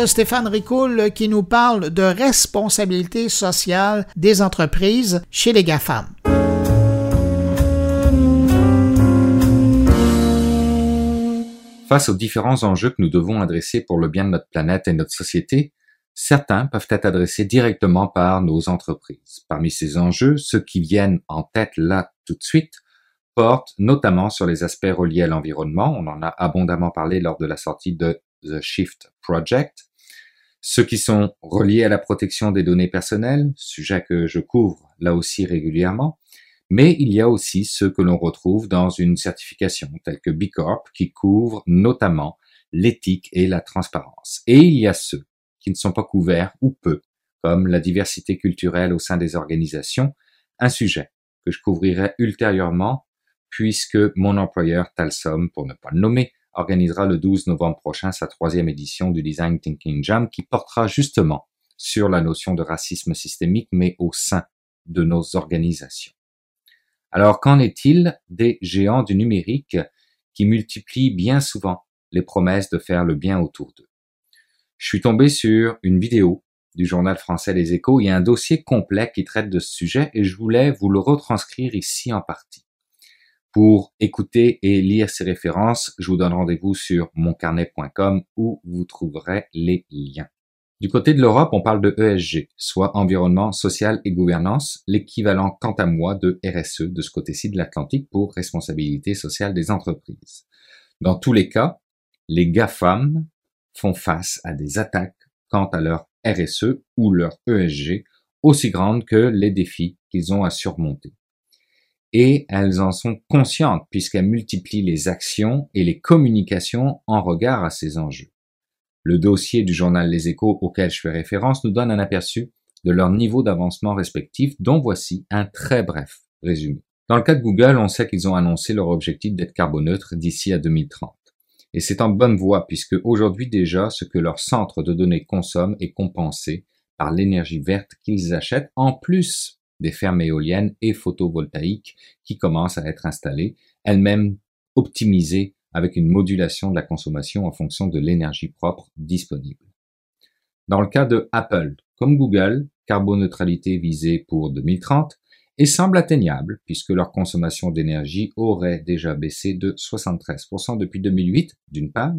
Stéphane Ricoul qui nous parle de responsabilité sociale des entreprises chez les GAFAM. Face aux différents enjeux que nous devons adresser pour le bien de notre planète et notre société, certains peuvent être adressés directement par nos entreprises. Parmi ces enjeux, ceux qui viennent en tête là tout de suite portent notamment sur les aspects reliés à l'environnement. On en a abondamment parlé lors de la sortie de The Shift Project. Ceux qui sont reliés à la protection des données personnelles, sujet que je couvre là aussi régulièrement. Mais il y a aussi ceux que l'on retrouve dans une certification telle que B Corp qui couvre notamment l'éthique et la transparence. Et il y a ceux qui ne sont pas couverts ou peu, comme la diversité culturelle au sein des organisations, un sujet que je couvrirai ultérieurement puisque mon employeur Talsom, pour ne pas le nommer, organisera le 12 novembre prochain sa troisième édition du Design Thinking Jam qui portera justement sur la notion de racisme systémique mais au sein de nos organisations. Alors qu'en est-il des géants du numérique qui multiplient bien souvent les promesses de faire le bien autour d'eux? Je suis tombé sur une vidéo du journal français Les Échos et un dossier complet qui traite de ce sujet et je voulais vous le retranscrire ici en partie. Pour écouter et lire ces références, je vous donne rendez-vous sur moncarnet.com où vous trouverez les liens. Du côté de l'Europe, on parle de ESG, soit environnement, social et gouvernance, l'équivalent quant à moi de RSE de ce côté-ci de l'Atlantique pour responsabilité sociale des entreprises. Dans tous les cas, les GAFAM font face à des attaques quant à leur RSE ou leur ESG aussi grandes que les défis qu'ils ont à surmonter. Et elles en sont conscientes puisqu'elles multiplient les actions et les communications en regard à ces enjeux. Le dossier du journal Les Échos auquel je fais référence nous donne un aperçu de leur niveau d'avancement respectif dont voici un très bref résumé. Dans le cas de Google, on sait qu'ils ont annoncé leur objectif d'être carboneutre d'ici à 2030. Et c'est en bonne voie puisque aujourd'hui déjà ce que leur centre de données consomme est compensé par l'énergie verte qu'ils achètent en plus des fermes éoliennes et photovoltaïques qui commencent à être installées, elles-mêmes optimisées avec une modulation de la consommation en fonction de l'énergie propre disponible. Dans le cas de Apple, comme Google, carboneutralité visée pour 2030, et semble atteignable puisque leur consommation d'énergie aurait déjà baissé de 73% depuis 2008 d'une part,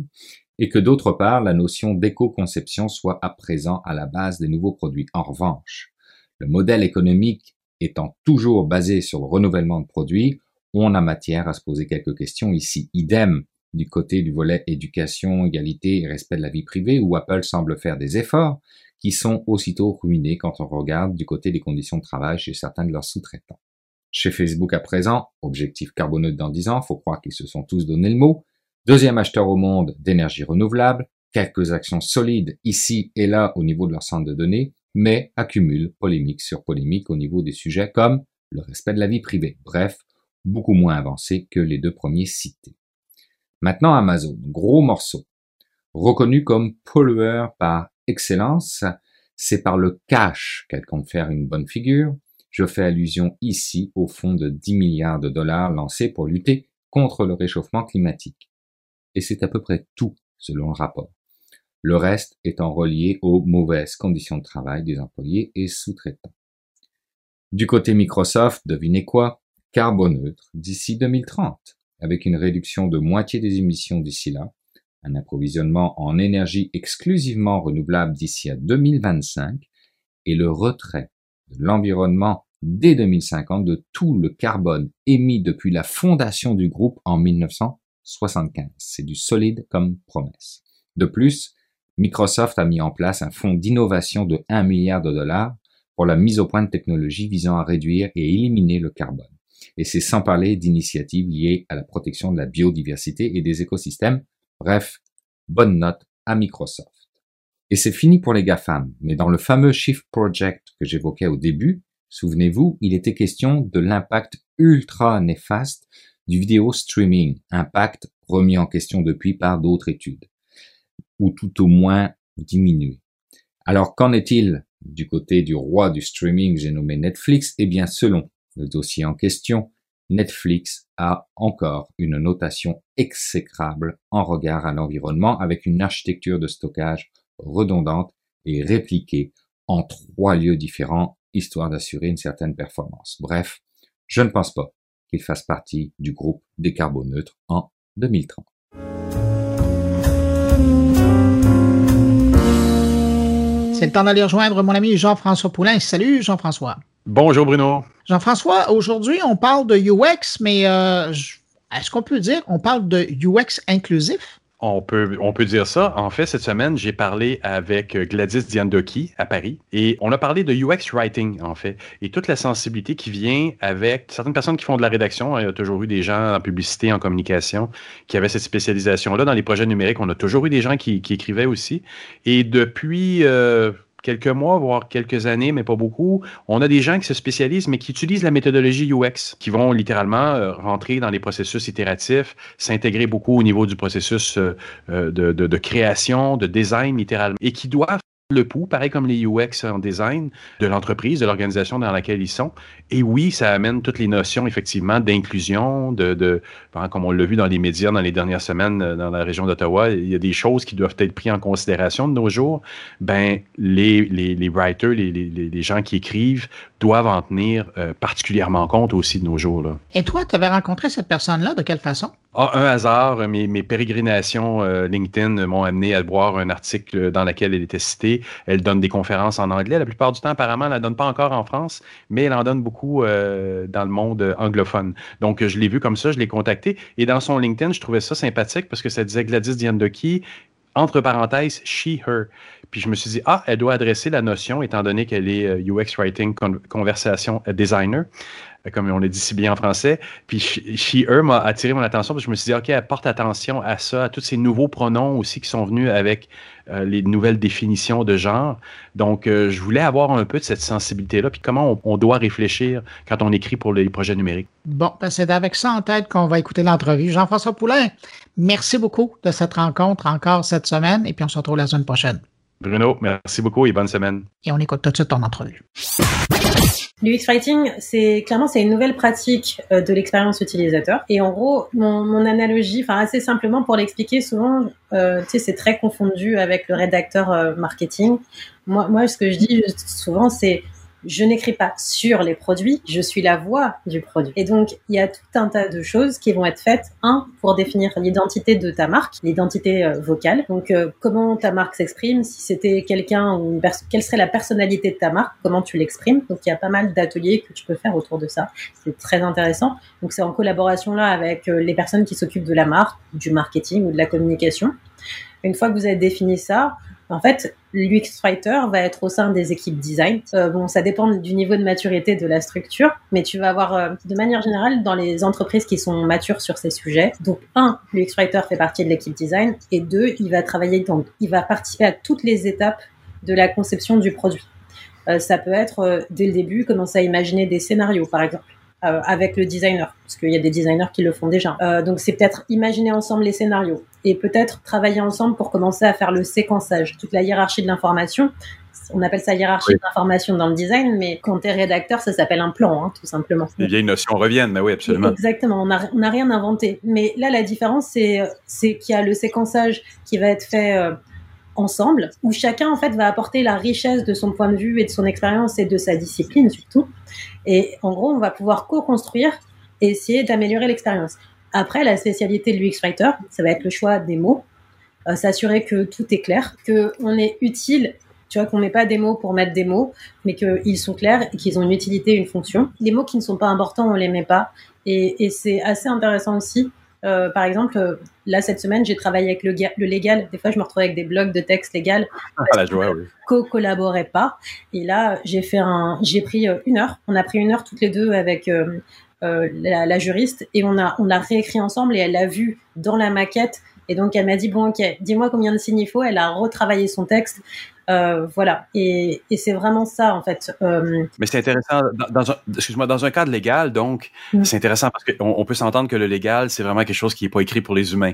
et que d'autre part la notion d'éco-conception soit à présent à la base des nouveaux produits. En revanche, le modèle économique étant toujours basé sur le renouvellement de produits, on a matière à se poser quelques questions ici. Idem du côté du volet éducation, égalité et respect de la vie privée, où Apple semble faire des efforts, qui sont aussitôt ruinés quand on regarde du côté des conditions de travail chez certains de leurs sous-traitants. Chez Facebook à présent, objectif carboneux dans 10 ans, faut croire qu'ils se sont tous donné le mot. Deuxième acheteur au monde d'énergie renouvelable, quelques actions solides ici et là au niveau de leur centre de données, mais accumulent polémique sur polémique au niveau des sujets comme le respect de la vie privée. Bref, beaucoup moins avancé que les deux premiers cités. Maintenant Amazon, gros morceau. Reconnu comme pollueur par excellence, c'est par le cash qu'elle compte faire une bonne figure. Je fais allusion ici au fonds de 10 milliards de dollars lancé pour lutter contre le réchauffement climatique. Et c'est à peu près tout selon le rapport. Le reste étant relié aux mauvaises conditions de travail des employés et sous-traitants. Du côté Microsoft, devinez quoi? Carboneutre d'ici 2030, avec une réduction de moitié des émissions d'ici là, un approvisionnement en énergie exclusivement renouvelable d'ici à 2025 et le retrait de l'environnement dès 2050 de tout le carbone émis depuis la fondation du groupe en 1975. C'est du solide comme promesse. De plus, Microsoft a mis en place un fonds d'innovation de 1 milliard de dollars pour la mise au point de technologies visant à réduire et éliminer le carbone. Et c'est sans parler d'initiatives liées à la protection de la biodiversité et des écosystèmes Bref, bonne note à Microsoft. Et c'est fini pour les GAFAM, mais dans le fameux Shift Project que j'évoquais au début, souvenez-vous, il était question de l'impact ultra néfaste du vidéo streaming, impact remis en question depuis par d'autres études, ou tout au moins diminué. Alors qu'en est-il du côté du roi du streaming, j'ai nommé Netflix? Eh bien, selon le dossier en question, Netflix a encore une notation exécrable en regard à l'environnement avec une architecture de stockage redondante et répliquée en trois lieux différents, histoire d'assurer une certaine performance. Bref, je ne pense pas qu'il fasse partie du groupe des carboneutres en 2030. C'est le temps d'aller rejoindre mon ami Jean-François Poulain. Salut Jean-François. Bonjour Bruno. Jean-François, aujourd'hui on parle de UX, mais euh, est-ce qu'on peut dire on parle de UX inclusif? On peut, on peut dire ça. En fait, cette semaine, j'ai parlé avec Gladys Diandoki à Paris et on a parlé de UX writing, en fait, et toute la sensibilité qui vient avec certaines personnes qui font de la rédaction. Il y a toujours eu des gens en publicité, en communication, qui avaient cette spécialisation-là. Dans les projets numériques, on a toujours eu des gens qui, écrivaient aussi. Et depuis... Euh, quelques mois, voire quelques années, mais pas beaucoup. On a des gens qui se spécialisent, mais qui utilisent la méthodologie UX, qui vont littéralement euh, rentrer dans les processus itératifs, s'intégrer beaucoup au niveau du processus euh, euh, de, de, création, de design littéralement, et qui doivent le pouls, pareil comme les UX en design de l'entreprise, de l'organisation dans laquelle ils sont. Et oui, ça amène toutes les notions, effectivement, d'inclusion, de, de, comme on l'a vu dans les médias dans les dernières semaines euh, dans la région d'Ottawa, il y a des choses qui doivent être prises en considération de nos jours. Ben, les, les, les writers, les, les, les, gens qui écrivent doivent en tenir euh, particulièrement compte aussi de nos jours. Là. Et toi, tu avais rencontré cette personne-là de quelle façon? Ah, un hasard, mes, mes pérégrinations euh, LinkedIn m'ont amené à voir un article dans lequel elle était citée. Elle donne des conférences en anglais. La plupart du temps, apparemment, elle ne la donne pas encore en France, mais elle en donne beaucoup euh, dans le monde anglophone. Donc, je l'ai vu comme ça, je l'ai contacté. Et dans son LinkedIn, je trouvais ça sympathique parce que ça disait Gladys Diandoki, entre parenthèses, she, her. Puis je me suis dit, ah, elle doit adresser la notion, étant donné qu'elle est UX Writing Conversation Designer. Euh, comme on l'a dit si bien en français. Puis She, Her m'a attiré mon attention parce que je me suis dit, OK, elle porte attention à ça, à tous ces nouveaux pronoms aussi qui sont venus avec euh, les nouvelles définitions de genre. Donc, euh, je voulais avoir un peu de cette sensibilité-là, puis comment on, doit réfléchir quand on écrit pour les projets numériques. Bon, ben c'est avec ça en tête qu'on va écouter l'entrevue. Jean-François Poulain, merci beaucoup de cette rencontre encore cette semaine, et puis on se retrouve la semaine prochaine. Bruno, merci beaucoup et bonne semaine. Et on écoute tout de suite ton entrevue. L'UX Writing, c'est clairement c'est une nouvelle pratique euh, de l'expérience utilisateur. Et en gros, mon, mon analogie, enfin assez simplement pour l'expliquer, souvent, euh, tu sais, c'est très confondu avec le rédacteur euh, marketing. Moi, moi, ce que je dis souvent, c'est je n'écris pas sur les produits, je suis la voix du produit. Et donc, il y a tout un tas de choses qui vont être faites. Un, pour définir l'identité de ta marque, l'identité euh, vocale. Donc, euh, comment ta marque s'exprime, si c'était quelqu'un ou une quelle serait la personnalité de ta marque, comment tu l'exprimes. Donc, il y a pas mal d'ateliers que tu peux faire autour de ça. C'est très intéressant. Donc, c'est en collaboration là avec euh, les personnes qui s'occupent de la marque, du marketing ou de la communication. Une fois que vous avez défini ça, en fait, l'UX Writer va être au sein des équipes design. Euh, bon, ça dépend du niveau de maturité de la structure, mais tu vas avoir, euh, de manière générale, dans les entreprises qui sont matures sur ces sujets. Donc, un, l'UX Writer fait partie de l'équipe design, et deux, il va travailler, donc, il va participer à toutes les étapes de la conception du produit. Euh, ça peut être, dès le début, commencer à imaginer des scénarios, par exemple. Euh, avec le designer, parce qu'il y a des designers qui le font déjà. Euh, donc c'est peut-être imaginer ensemble les scénarios et peut-être travailler ensemble pour commencer à faire le séquençage, toute la hiérarchie de l'information. On appelle ça hiérarchie de l'information dans le design, mais quand tu es rédacteur, ça s'appelle un plan, hein, tout simplement. Les vieilles notions reviennent, mais oui, absolument. Exactement, on n'a rien inventé. Mais là, la différence, c'est qu'il y a le séquençage qui va être fait euh, ensemble, où chacun en fait va apporter la richesse de son point de vue et de son expérience et de sa discipline surtout. Et en gros, on va pouvoir co-construire et essayer d'améliorer l'expérience. Après, la spécialité de l'UX Writer, ça va être le choix des mots, euh, s'assurer que tout est clair, que on est utile, tu vois, qu'on met pas des mots pour mettre des mots, mais qu'ils sont clairs et qu'ils ont une utilité, une fonction. Les mots qui ne sont pas importants, on les met pas. Et, et c'est assez intéressant aussi euh, par exemple, là cette semaine, j'ai travaillé avec le, le, légal. Des fois, je me retrouve avec des blocs de texte légal. Ah, oui. Co-collaborait pas. Et là, j'ai fait un, j'ai pris euh, une heure. On a pris une heure toutes les deux avec euh, la, la, juriste et on a, on a réécrit ensemble et elle l'a vu dans la maquette. Et donc, elle m'a dit bon, ok, dis-moi combien de signes il faut. Elle a retravaillé son texte. Euh, voilà, et, et c'est vraiment ça en fait. Euh... Mais c'est intéressant, dans, un, excuse-moi, dans un cadre légal, donc, mm. c'est intéressant parce qu'on on peut s'entendre que le légal, c'est vraiment quelque chose qui n'est pas écrit pour les humains.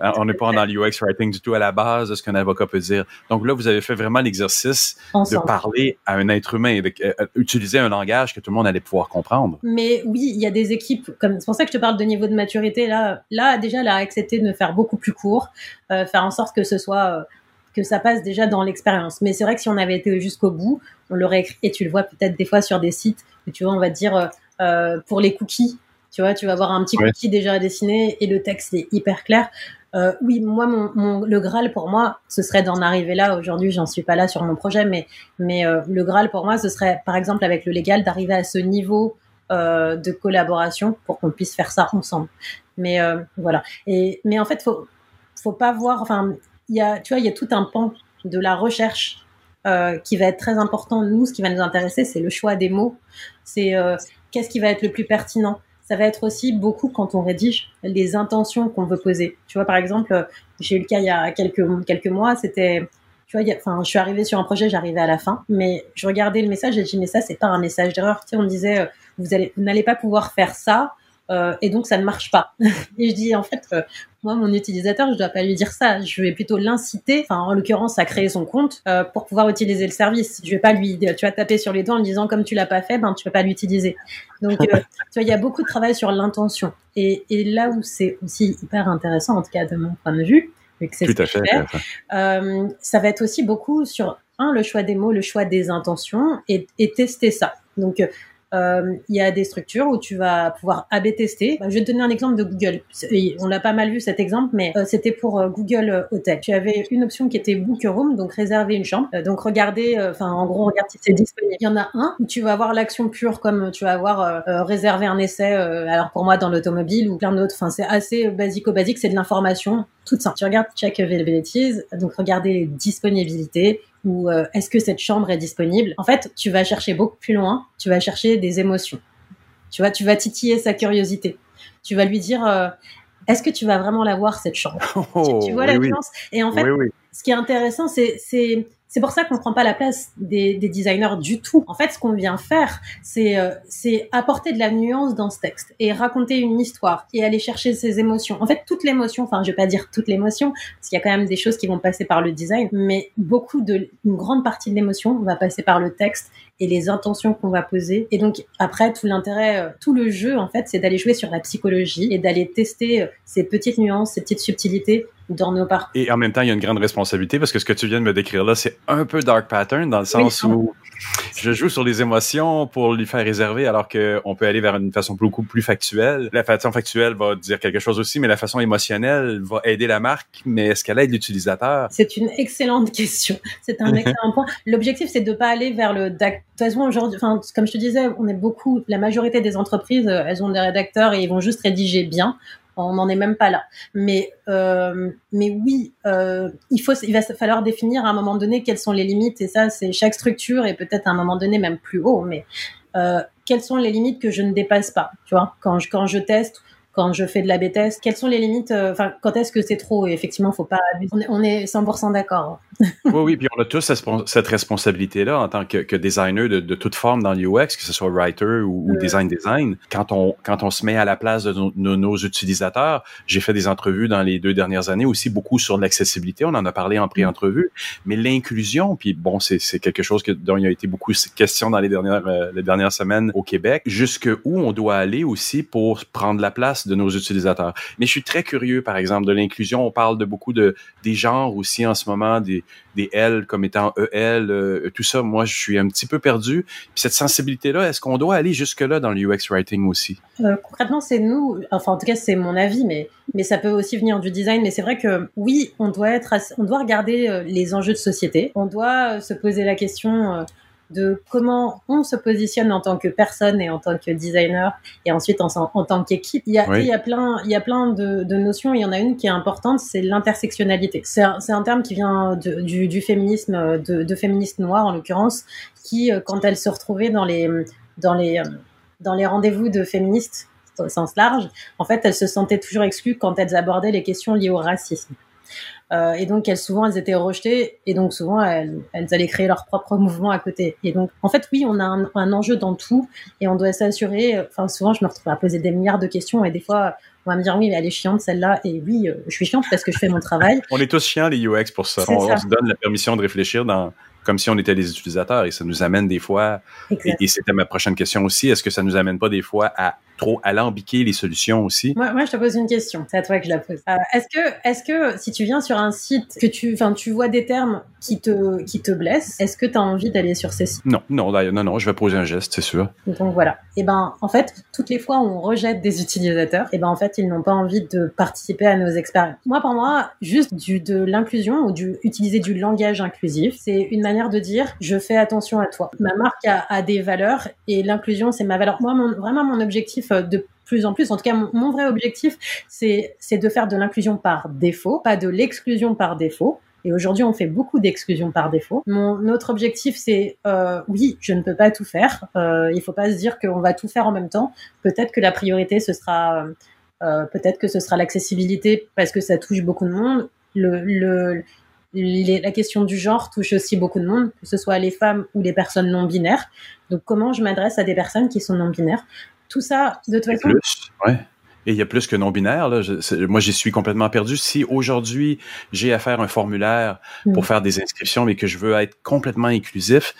Hein, on n'est pas dans l'UX writing du tout à la base de ce qu'un avocat peut dire. Donc là, vous avez fait vraiment l'exercice de parler à un être humain, de, euh, utiliser un langage que tout le monde allait pouvoir comprendre. Mais oui, il y a des équipes, comme c'est pour ça que je te parle de niveau de maturité. Là, là déjà, elle a accepté de me faire beaucoup plus court, faire en sorte que ce soit que ça passe déjà dans l'expérience. Mais c'est vrai que si on avait été jusqu'au bout, on l'aurait écrit, et tu le vois peut-être des fois sur des sites, où tu vois, on va dire euh, euh pour les cookies, tu vois, tu vas avoir un petit cookie déjà dessiné et le texte est hyper clair. Euh, oui, moi, mon, le Graal pour moi, ce serait d'en arriver là. Aujourd'hui, j'en suis pas là sur mon projet, mais, mais euh, le Graal pour moi, ce serait, par exemple, avec le légal, d'arriver à ce niveau euh, de collaboration pour qu'on puisse faire ça ensemble. Mais voilà. Et mais en fait, faut faut pas voir. Enfin, il y a, tu vois, il y a tout un pan de la recherche euh, qui va être très important. Nous, ce qui va nous intéresser, c'est le choix des mots. C'est euh, qu'est-ce qui va être le plus pertinent ça va être aussi beaucoup quand on rédige les intentions qu'on veut poser. Tu vois, par exemple, j'ai eu le cas il y a quelques, quelques mois, c'était, tu vois, enfin, je suis arrivée sur un projet, j'arrivais à la fin, mais je regardais le message et je dis, mais ça, c'est pas un message d'erreur. Tu sais, on disait, euh, vous allez, vous n'allez pas pouvoir faire ça, euh, et donc ça ne marche pas. et je dis en fait, euh, moi mon utilisateur, je dois pas lui dire ça, je vais plutôt l'inciter, enfin en l'occurrence à créer son compte euh, pour pouvoir utiliser le service. Je vais pas lui, tu vas taper sur les doigts en disant comme tu l'as pas fait, ben tu peux pas l'utiliser. Donc tu vois, il y a beaucoup de travail sur l'intention. Et, et là où c'est aussi hyper intéressant, en tout cas de mon point de vue, vu que c'est ce que je fais, ça va être aussi beaucoup sur un le choix des mots, le choix des intentions et, et tester ça. Donc euh, il y a des structures où tu vas pouvoir A/B tester. Bah, je vais te donner un exemple de Google. On l'a pas mal vu cet exemple, mais euh, c'était pour euh, Google Hotel. Tu avais une option qui était Book Room, donc réserver une chambre. donc regarder, enfin en gros, regarde si c'est disponible. Il y en a un où tu vas avoir l'action pure, comme tu vas avoir réservé un essai. alors pour moi dans l'automobile ou plein d'autres. Enfin c'est assez basico-basique, c'est de l'information toute simple. Tu regardes check availabilities, donc regarder les disponibilités ou euh, est-ce que cette chambre est disponible? En fait, tu vas chercher beaucoup plus loin, tu vas chercher des émotions. Tu vois, tu vas titiller sa curiosité. Tu vas lui dire euh, est-ce que tu vas vraiment la voir cette chambre? Tu, vois la différence Et en fait, ce qui est intéressant, c'est c'est pour ça qu'on ne prend pas la place des, des, designers du tout. En fait, ce qu'on vient faire, c'est euh, apporter de la nuance dans ce texte et raconter une histoire et aller chercher ses émotions. En fait, toute l'émotion, enfin, je vais pas dire toute l'émotion, parce qu'il y a quand même des choses qui vont passer par le design, mais beaucoup de, une grande partie de l'émotion va passer par le texte et les intentions qu'on va poser. Et donc après, tout l'intérêt, euh, tout le jeu en fait, c'est d'aller jouer sur la psychologie et d'aller tester euh, ces petites nuances, ces petites subtilités dans nos parcours. Et en même temps, il y a une grande responsabilité parce que ce que tu viens de me décrire là, c'est un peu dark pattern dans le sens où je joue sur les émotions pour lui faire réserver alors qu'on peut aller vers une façon beaucoup plus factuelle. La façon factuelle va dire quelque chose aussi, mais la façon émotionnelle va aider la marque, mais est-ce qu'elle aide l'utilisateur? C'est une excellente question. C'est un excellent point. L'objectif, c'est de pas aller vers le de toute façon aujourd'hui enfin comme je te disais on est beaucoup la majorité des entreprises euh, elles ont des rédacteurs et ils vont juste rédiger bien on n'en est même pas là. Mais, euh, mais oui, euh, il, faut, il va falloir définir à un moment donné quelles sont les limites, et ça, c'est chaque structure, et peut-être à un moment donné même plus haut, mais euh, quelles sont les limites que je ne dépasse pas, tu vois, quand je, quand je teste quand je fais de la BTS, quelles sont les limites euh, Enfin, quand est-ce que c'est trop? Et effectivement, faut pas. On est, on est 100% d'accord. oui, oui, puis on a tous cette responsabilité-là en tant que, que designer de, de, toute forme dans l'UX, que ce soit writer ou, ou, design design. Quand on quand on se met à la place de nos, nos utilisateurs, j'ai fait des entrevues dans les deux dernières années aussi beaucoup sur l'accessibilité. On en a parlé en pré-entrevue, mais l'inclusion, puis bon, c'est quelque chose que, dont il y a été beaucoup de questions dans les dernières euh, les dernières semaines au Québec. Jusque où on doit aller aussi pour prendre la place de nos utilisateurs. Mais je suis très curieux, par exemple, de l'inclusion. On parle de beaucoup de des genres aussi en ce moment, des, des L comme étant EL, euh, tout ça. Moi, je suis un petit peu perdu. Puis cette sensibilité-là, est-ce qu'on doit aller jusque-là dans le UX writing aussi? Euh, concrètement, c'est nous. Enfin, en tout cas, c'est mon avis, mais mais ça peut aussi venir du design. Mais c'est vrai que oui, on doit être, on doit regarder euh, les enjeux de société. On doit se poser la question de comment on se positionne en tant que personne et en tant que designer et ensuite en, en tant qu'équipe. Il y a, il y a plein, il y a plein de, de, notions. Il y en a une qui est importante, c'est l'intersectionnalité. C'est un, un, terme qui vient de, du, du, féminisme, de, de féministes noires en l'occurrence, qui euh, quand elles se retrouvaient dans les dans les dans les rendez-vous de féministes au sens large, en fait, elles se sentaient toujours exclues quand elles abordaient les questions liées au racisme. Euh, et donc, elles, souvent, elles étaient rejetées. Et donc, souvent, elles, elles allaient créer leur propre mouvement à côté. Et donc, en fait, oui, on a un, un enjeu dans tout. Et on doit s'assurer. Enfin, souvent, je me retrouve à poser des milliards de questions. Et des fois, on va me dire, oui, mais elle est chiante, celle-là. Et oui, euh, je suis chiante parce que je fais mon travail. on est tous chiants, les UX, pour ça. On, ça. on, se donne la permission de réfléchir dans, comme si on était les utilisateurs et ça nous amène des fois, et, et c'était ma prochaine question aussi, est-ce que ça nous amène pas des fois à trop alambiquer les solutions aussi? Moi, moi je te pose une question, c'est à toi que je la pose. Euh, est-ce que, est-ce que si tu viens sur un site, que tu, enfin, tu vois des termes qui te, qui te blesse, est-ce que tu as envie d'aller sur ces sites? Non, non, non, non, je vais poser un geste, c'est sûr. Donc voilà. Et eh ben, en fait, toutes les fois où on rejette des utilisateurs, et eh ben en fait, ils n'ont pas envie de participer à nos expériences. Moi, pour moi, juste du de l'inclusion ou du utiliser du langage inclusif, c'est une manière de dire je fais attention à toi. Ma marque a, a des valeurs et l'inclusion, c'est ma valeur. Moi, mon, vraiment, mon objectif euh, de plus en plus. En tout cas, mon, vrai objectif, c'est de faire de l'inclusion par défaut, pas de l'exclusion par défaut. Et aujourd'hui, on fait beaucoup d'exclusion par défaut. Mon autre objectif, c'est euh, oui, je ne peux pas tout faire. Euh, il faut pas se dire qu'on va tout faire en même temps. Peut-être que la priorité, ce sera peut-être que ce sera l'accessibilité parce que ça touche beaucoup de monde. La question du genre touche aussi beaucoup de monde, que ce soit les femmes ou les personnes non binaires. Donc, comment je m'adresse à des personnes qui sont non binaires tout ça, de toute façon. Plus, ouais. Et il y a plus que non-binaire. moi, j'y suis complètement perdu. Si aujourd'hui, j'ai à faire un formulaire pour mm. faire des inscriptions, mais que je veux être complètement inclusif,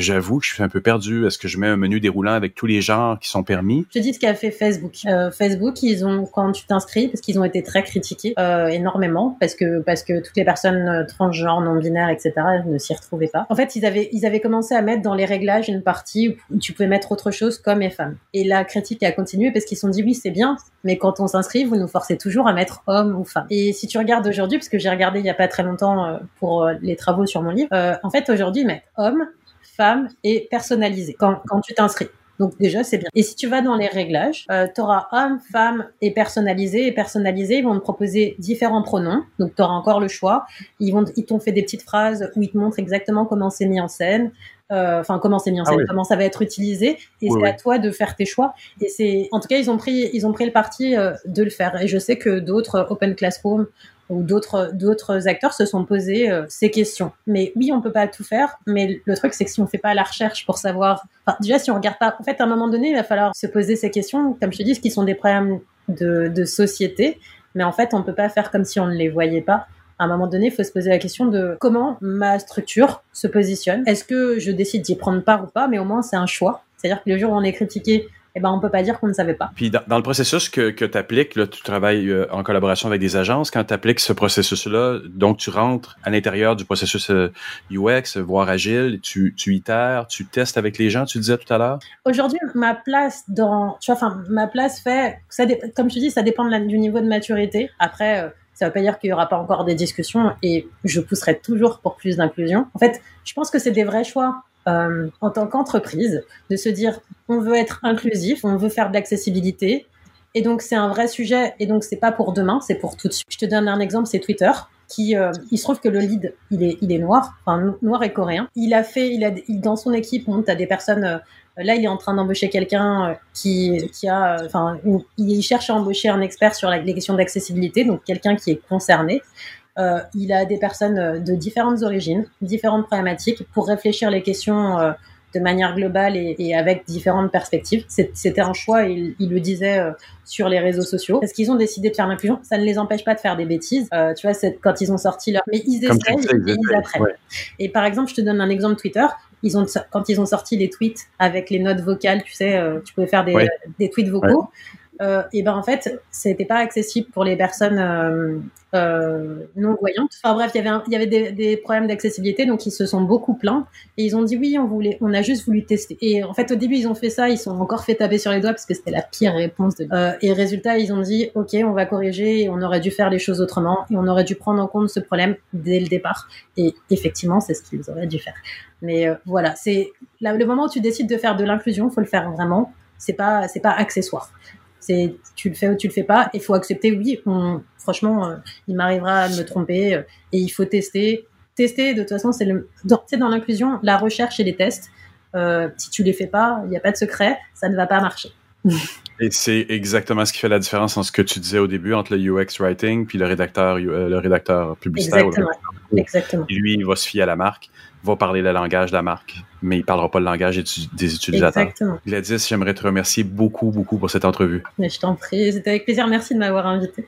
j'avoue que je suis un peu perdu. Est-ce que je mets un menu déroulant avec tous les genres qui sont permis? Je te dis ce qu'a fait Facebook. Euh, Facebook, ils ont, quand tu t'inscris, parce qu'ils ont été très critiqués euh, énormément, parce que, parce que toutes les personnes euh, transgenres, non-binaires, etc., ne s'y retrouvaient pas. En fait, ils avaient, ils avaient commencé à mettre dans les réglages une partie où tu pouvais mettre autre chose comme et femmes. Et la critique a continué parce qu'ils se sont dit oui, c'est bien, mais quand on s'inscrit, vous nous forcez toujours à mettre homme ou femme. Et si tu regardes aujourd'hui, parce que j'ai regardé il y a pas très longtemps pour les travaux sur mon livre, en fait, aujourd'hui, ils mettent homme, femme et personnalisé quand, quand tu t'inscris. Donc déjà, c'est bien. Et si tu vas dans les réglages, euh, tu auras homme, femme et personnalisé. Et personnalisé, ils vont te proposer différents pronoms. Donc tu auras encore le choix. Ils vont, ils t'ont fait des petites phrases où ils te montrent exactement comment c'est mis en scène. Euh, enfin, comment c'est mis en ah scène, comment ça va être utilisé. Et c'est à toi de faire tes choix. Et c'est, en tout cas, ils ont pris, ils ont pris le parti euh, de le faire. Et je sais que d'autres Open Classroom ou d'autres d'autres acteurs se sont posés euh, ces questions. Mais oui, on peut pas tout faire, mais le truc c'est que si on fait pas la recherche pour savoir, enfin, déjà si on regarde pas, en fait à un moment donné il va falloir se poser ces questions, comme je te dis, qui sont des problèmes de, de société, mais en fait on peut pas faire comme si on ne les voyait pas. À un moment donné, il faut se poser la question de comment ma structure se positionne. Est-ce que je décide d'y prendre part ou pas, mais au moins c'est un choix. C'est-à-dire que le jour où on est critiqué eh ben, on peut pas dire qu'on ne savait pas. Puis dans, le processus que, que tu appliques, là, tu travailles euh, en collaboration avec des agences. Quand tu appliques ce processus-là, donc tu rentres à l'intérieur du processus UX, euh, voire agile, tu, tu itères, tu testes avec les gens, tu disais tout à l'heure? Aujourd'hui, ma place dans, tu vois, enfin, ma place fait, ça comme je dis, ça dépend du niveau de maturité. Après, euh, ça ne veut pas dire qu'il n'y aura pas encore des discussions et je pousserai toujours pour plus d'inclusion. En fait, je pense que c'est des vrais choix. Euh, en tant qu'entreprise, de se dire on veut être inclusif, on veut faire de l'accessibilité. Et donc c'est un vrai sujet. Et donc c'est pas pour demain, c'est pour tout de suite. Je te donne un exemple, c'est Twitter. Qui, euh, il se trouve que le lead, il est, il est noir, enfin noir et coréen. Il a fait, il a, dans son équipe, on a des personnes. Euh, là, il est en train d'embaucher quelqu'un qui, qui a, enfin, il cherche à embaucher un expert sur les questions d'accessibilité, donc quelqu'un qui est concerné. Euh, il a des personnes euh, de différentes origines, différentes problématiques pour réfléchir les questions euh, de manière globale et, avec différentes perspectives. C'était un choix, il, il le disait sur les réseaux sociaux, parce qu'ils ont décidé de faire l'inclusion. Ça ne les empêche pas de faire des bêtises, tu vois, quand ils ont sorti leur... Mais ils essayent et ils apprennent. Et par exemple, je te donne un exemple Twitter. Ils ont, quand ils ont sorti les tweets avec les notes vocales, tu sais, tu pouvais faire des, des tweets vocaux euh, et ben en fait, c'était pas accessible pour les personnes euh, euh, non voyantes. Enfin bref, il y avait, il y avait des, des problèmes d'accessibilité, donc ils se sont beaucoup plaints et ils ont dit oui, on voulait, on a juste voulu tester. Et en fait, au début, ils ont fait ça, ils sont encore fait taper sur les doigts parce que c'était la pire réponse. De... Euh, et résultat, ils ont dit ok, on va corriger, on aurait dû faire les choses autrement et on aurait dû prendre en compte ce problème dès le départ. Et effectivement, c'est ce qu'ils auraient dû faire. Mais euh, voilà, c'est le moment où tu décides de faire de l'inclusion, faut le faire vraiment. C'est pas, c'est pas accessoire. Tu le fais ou tu le fais pas. Il faut accepter. Oui, franchement, euh, il m'arrivera de me tromper euh, et il faut tester. Tester, de toute façon, c'est dans, dans l'inclusion, la recherche et les tests. Euh, si tu les fais pas, il n'y a pas de secret, ça ne va pas marcher. Et c'est exactement ce qui fait la différence entre ce que tu disais au début entre le UX writing puis le rédacteur, le rédacteur publicitaire. Exactement. Exactement. lui, il va se fier à la marque va parler le langage de la marque, mais il parlera pas le langage des utilisateurs. Exactement. Gladys, j'aimerais te remercier beaucoup, beaucoup pour cette entrevue. Mais je t'en prie, c'était avec plaisir. Merci de m'avoir invité.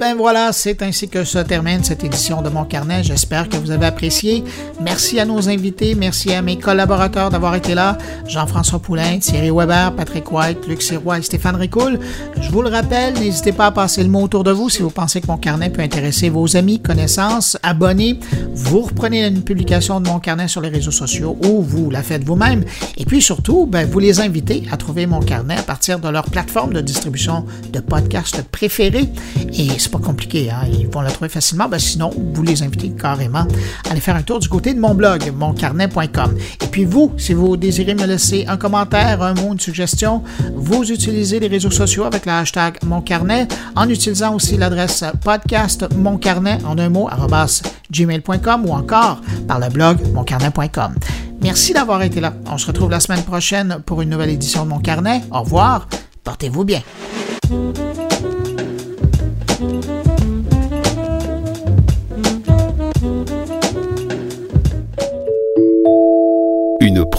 Ben voilà, c'est ainsi que se termine cette édition de Mon Carnet. J'espère que vous avez apprécié. Merci à nos invités, merci à mes collaborateurs d'avoir été là. Jean-François Poulain, Thierry Weber, Patrick White, Luc Sirois et Stéphane Ricoul. Je vous le rappelle, n'hésitez pas à passer le mot autour de vous si vous pensez que Mon Carnet peut intéresser vos amis, connaissances, abonnés. Vous reprenez une publication de Mon Carnet sur les réseaux sociaux ou vous la faites vous-même. Et puis surtout, ben, vous les invitez à trouver Mon Carnet à partir de leur plateforme de distribution de podcasts préférés. Et c'est pas compliqué, hein? ils vont la trouver facilement. Ben, sinon, vous les invitez carrément à aller faire un tour du côté de mon blog, moncarnet.com. Et puis vous, si vous désirez me laisser un commentaire, un mot, une suggestion, vous utilisez les réseaux sociaux avec le hashtag moncarnet en utilisant aussi l'adresse podcast moncarnet en un mot, gmail.com ou encore par le blog moncarnet.com. Merci d'avoir été là. On se retrouve la semaine prochaine pour une nouvelle édition de Mon Carnet. Au revoir. Portez-vous bien.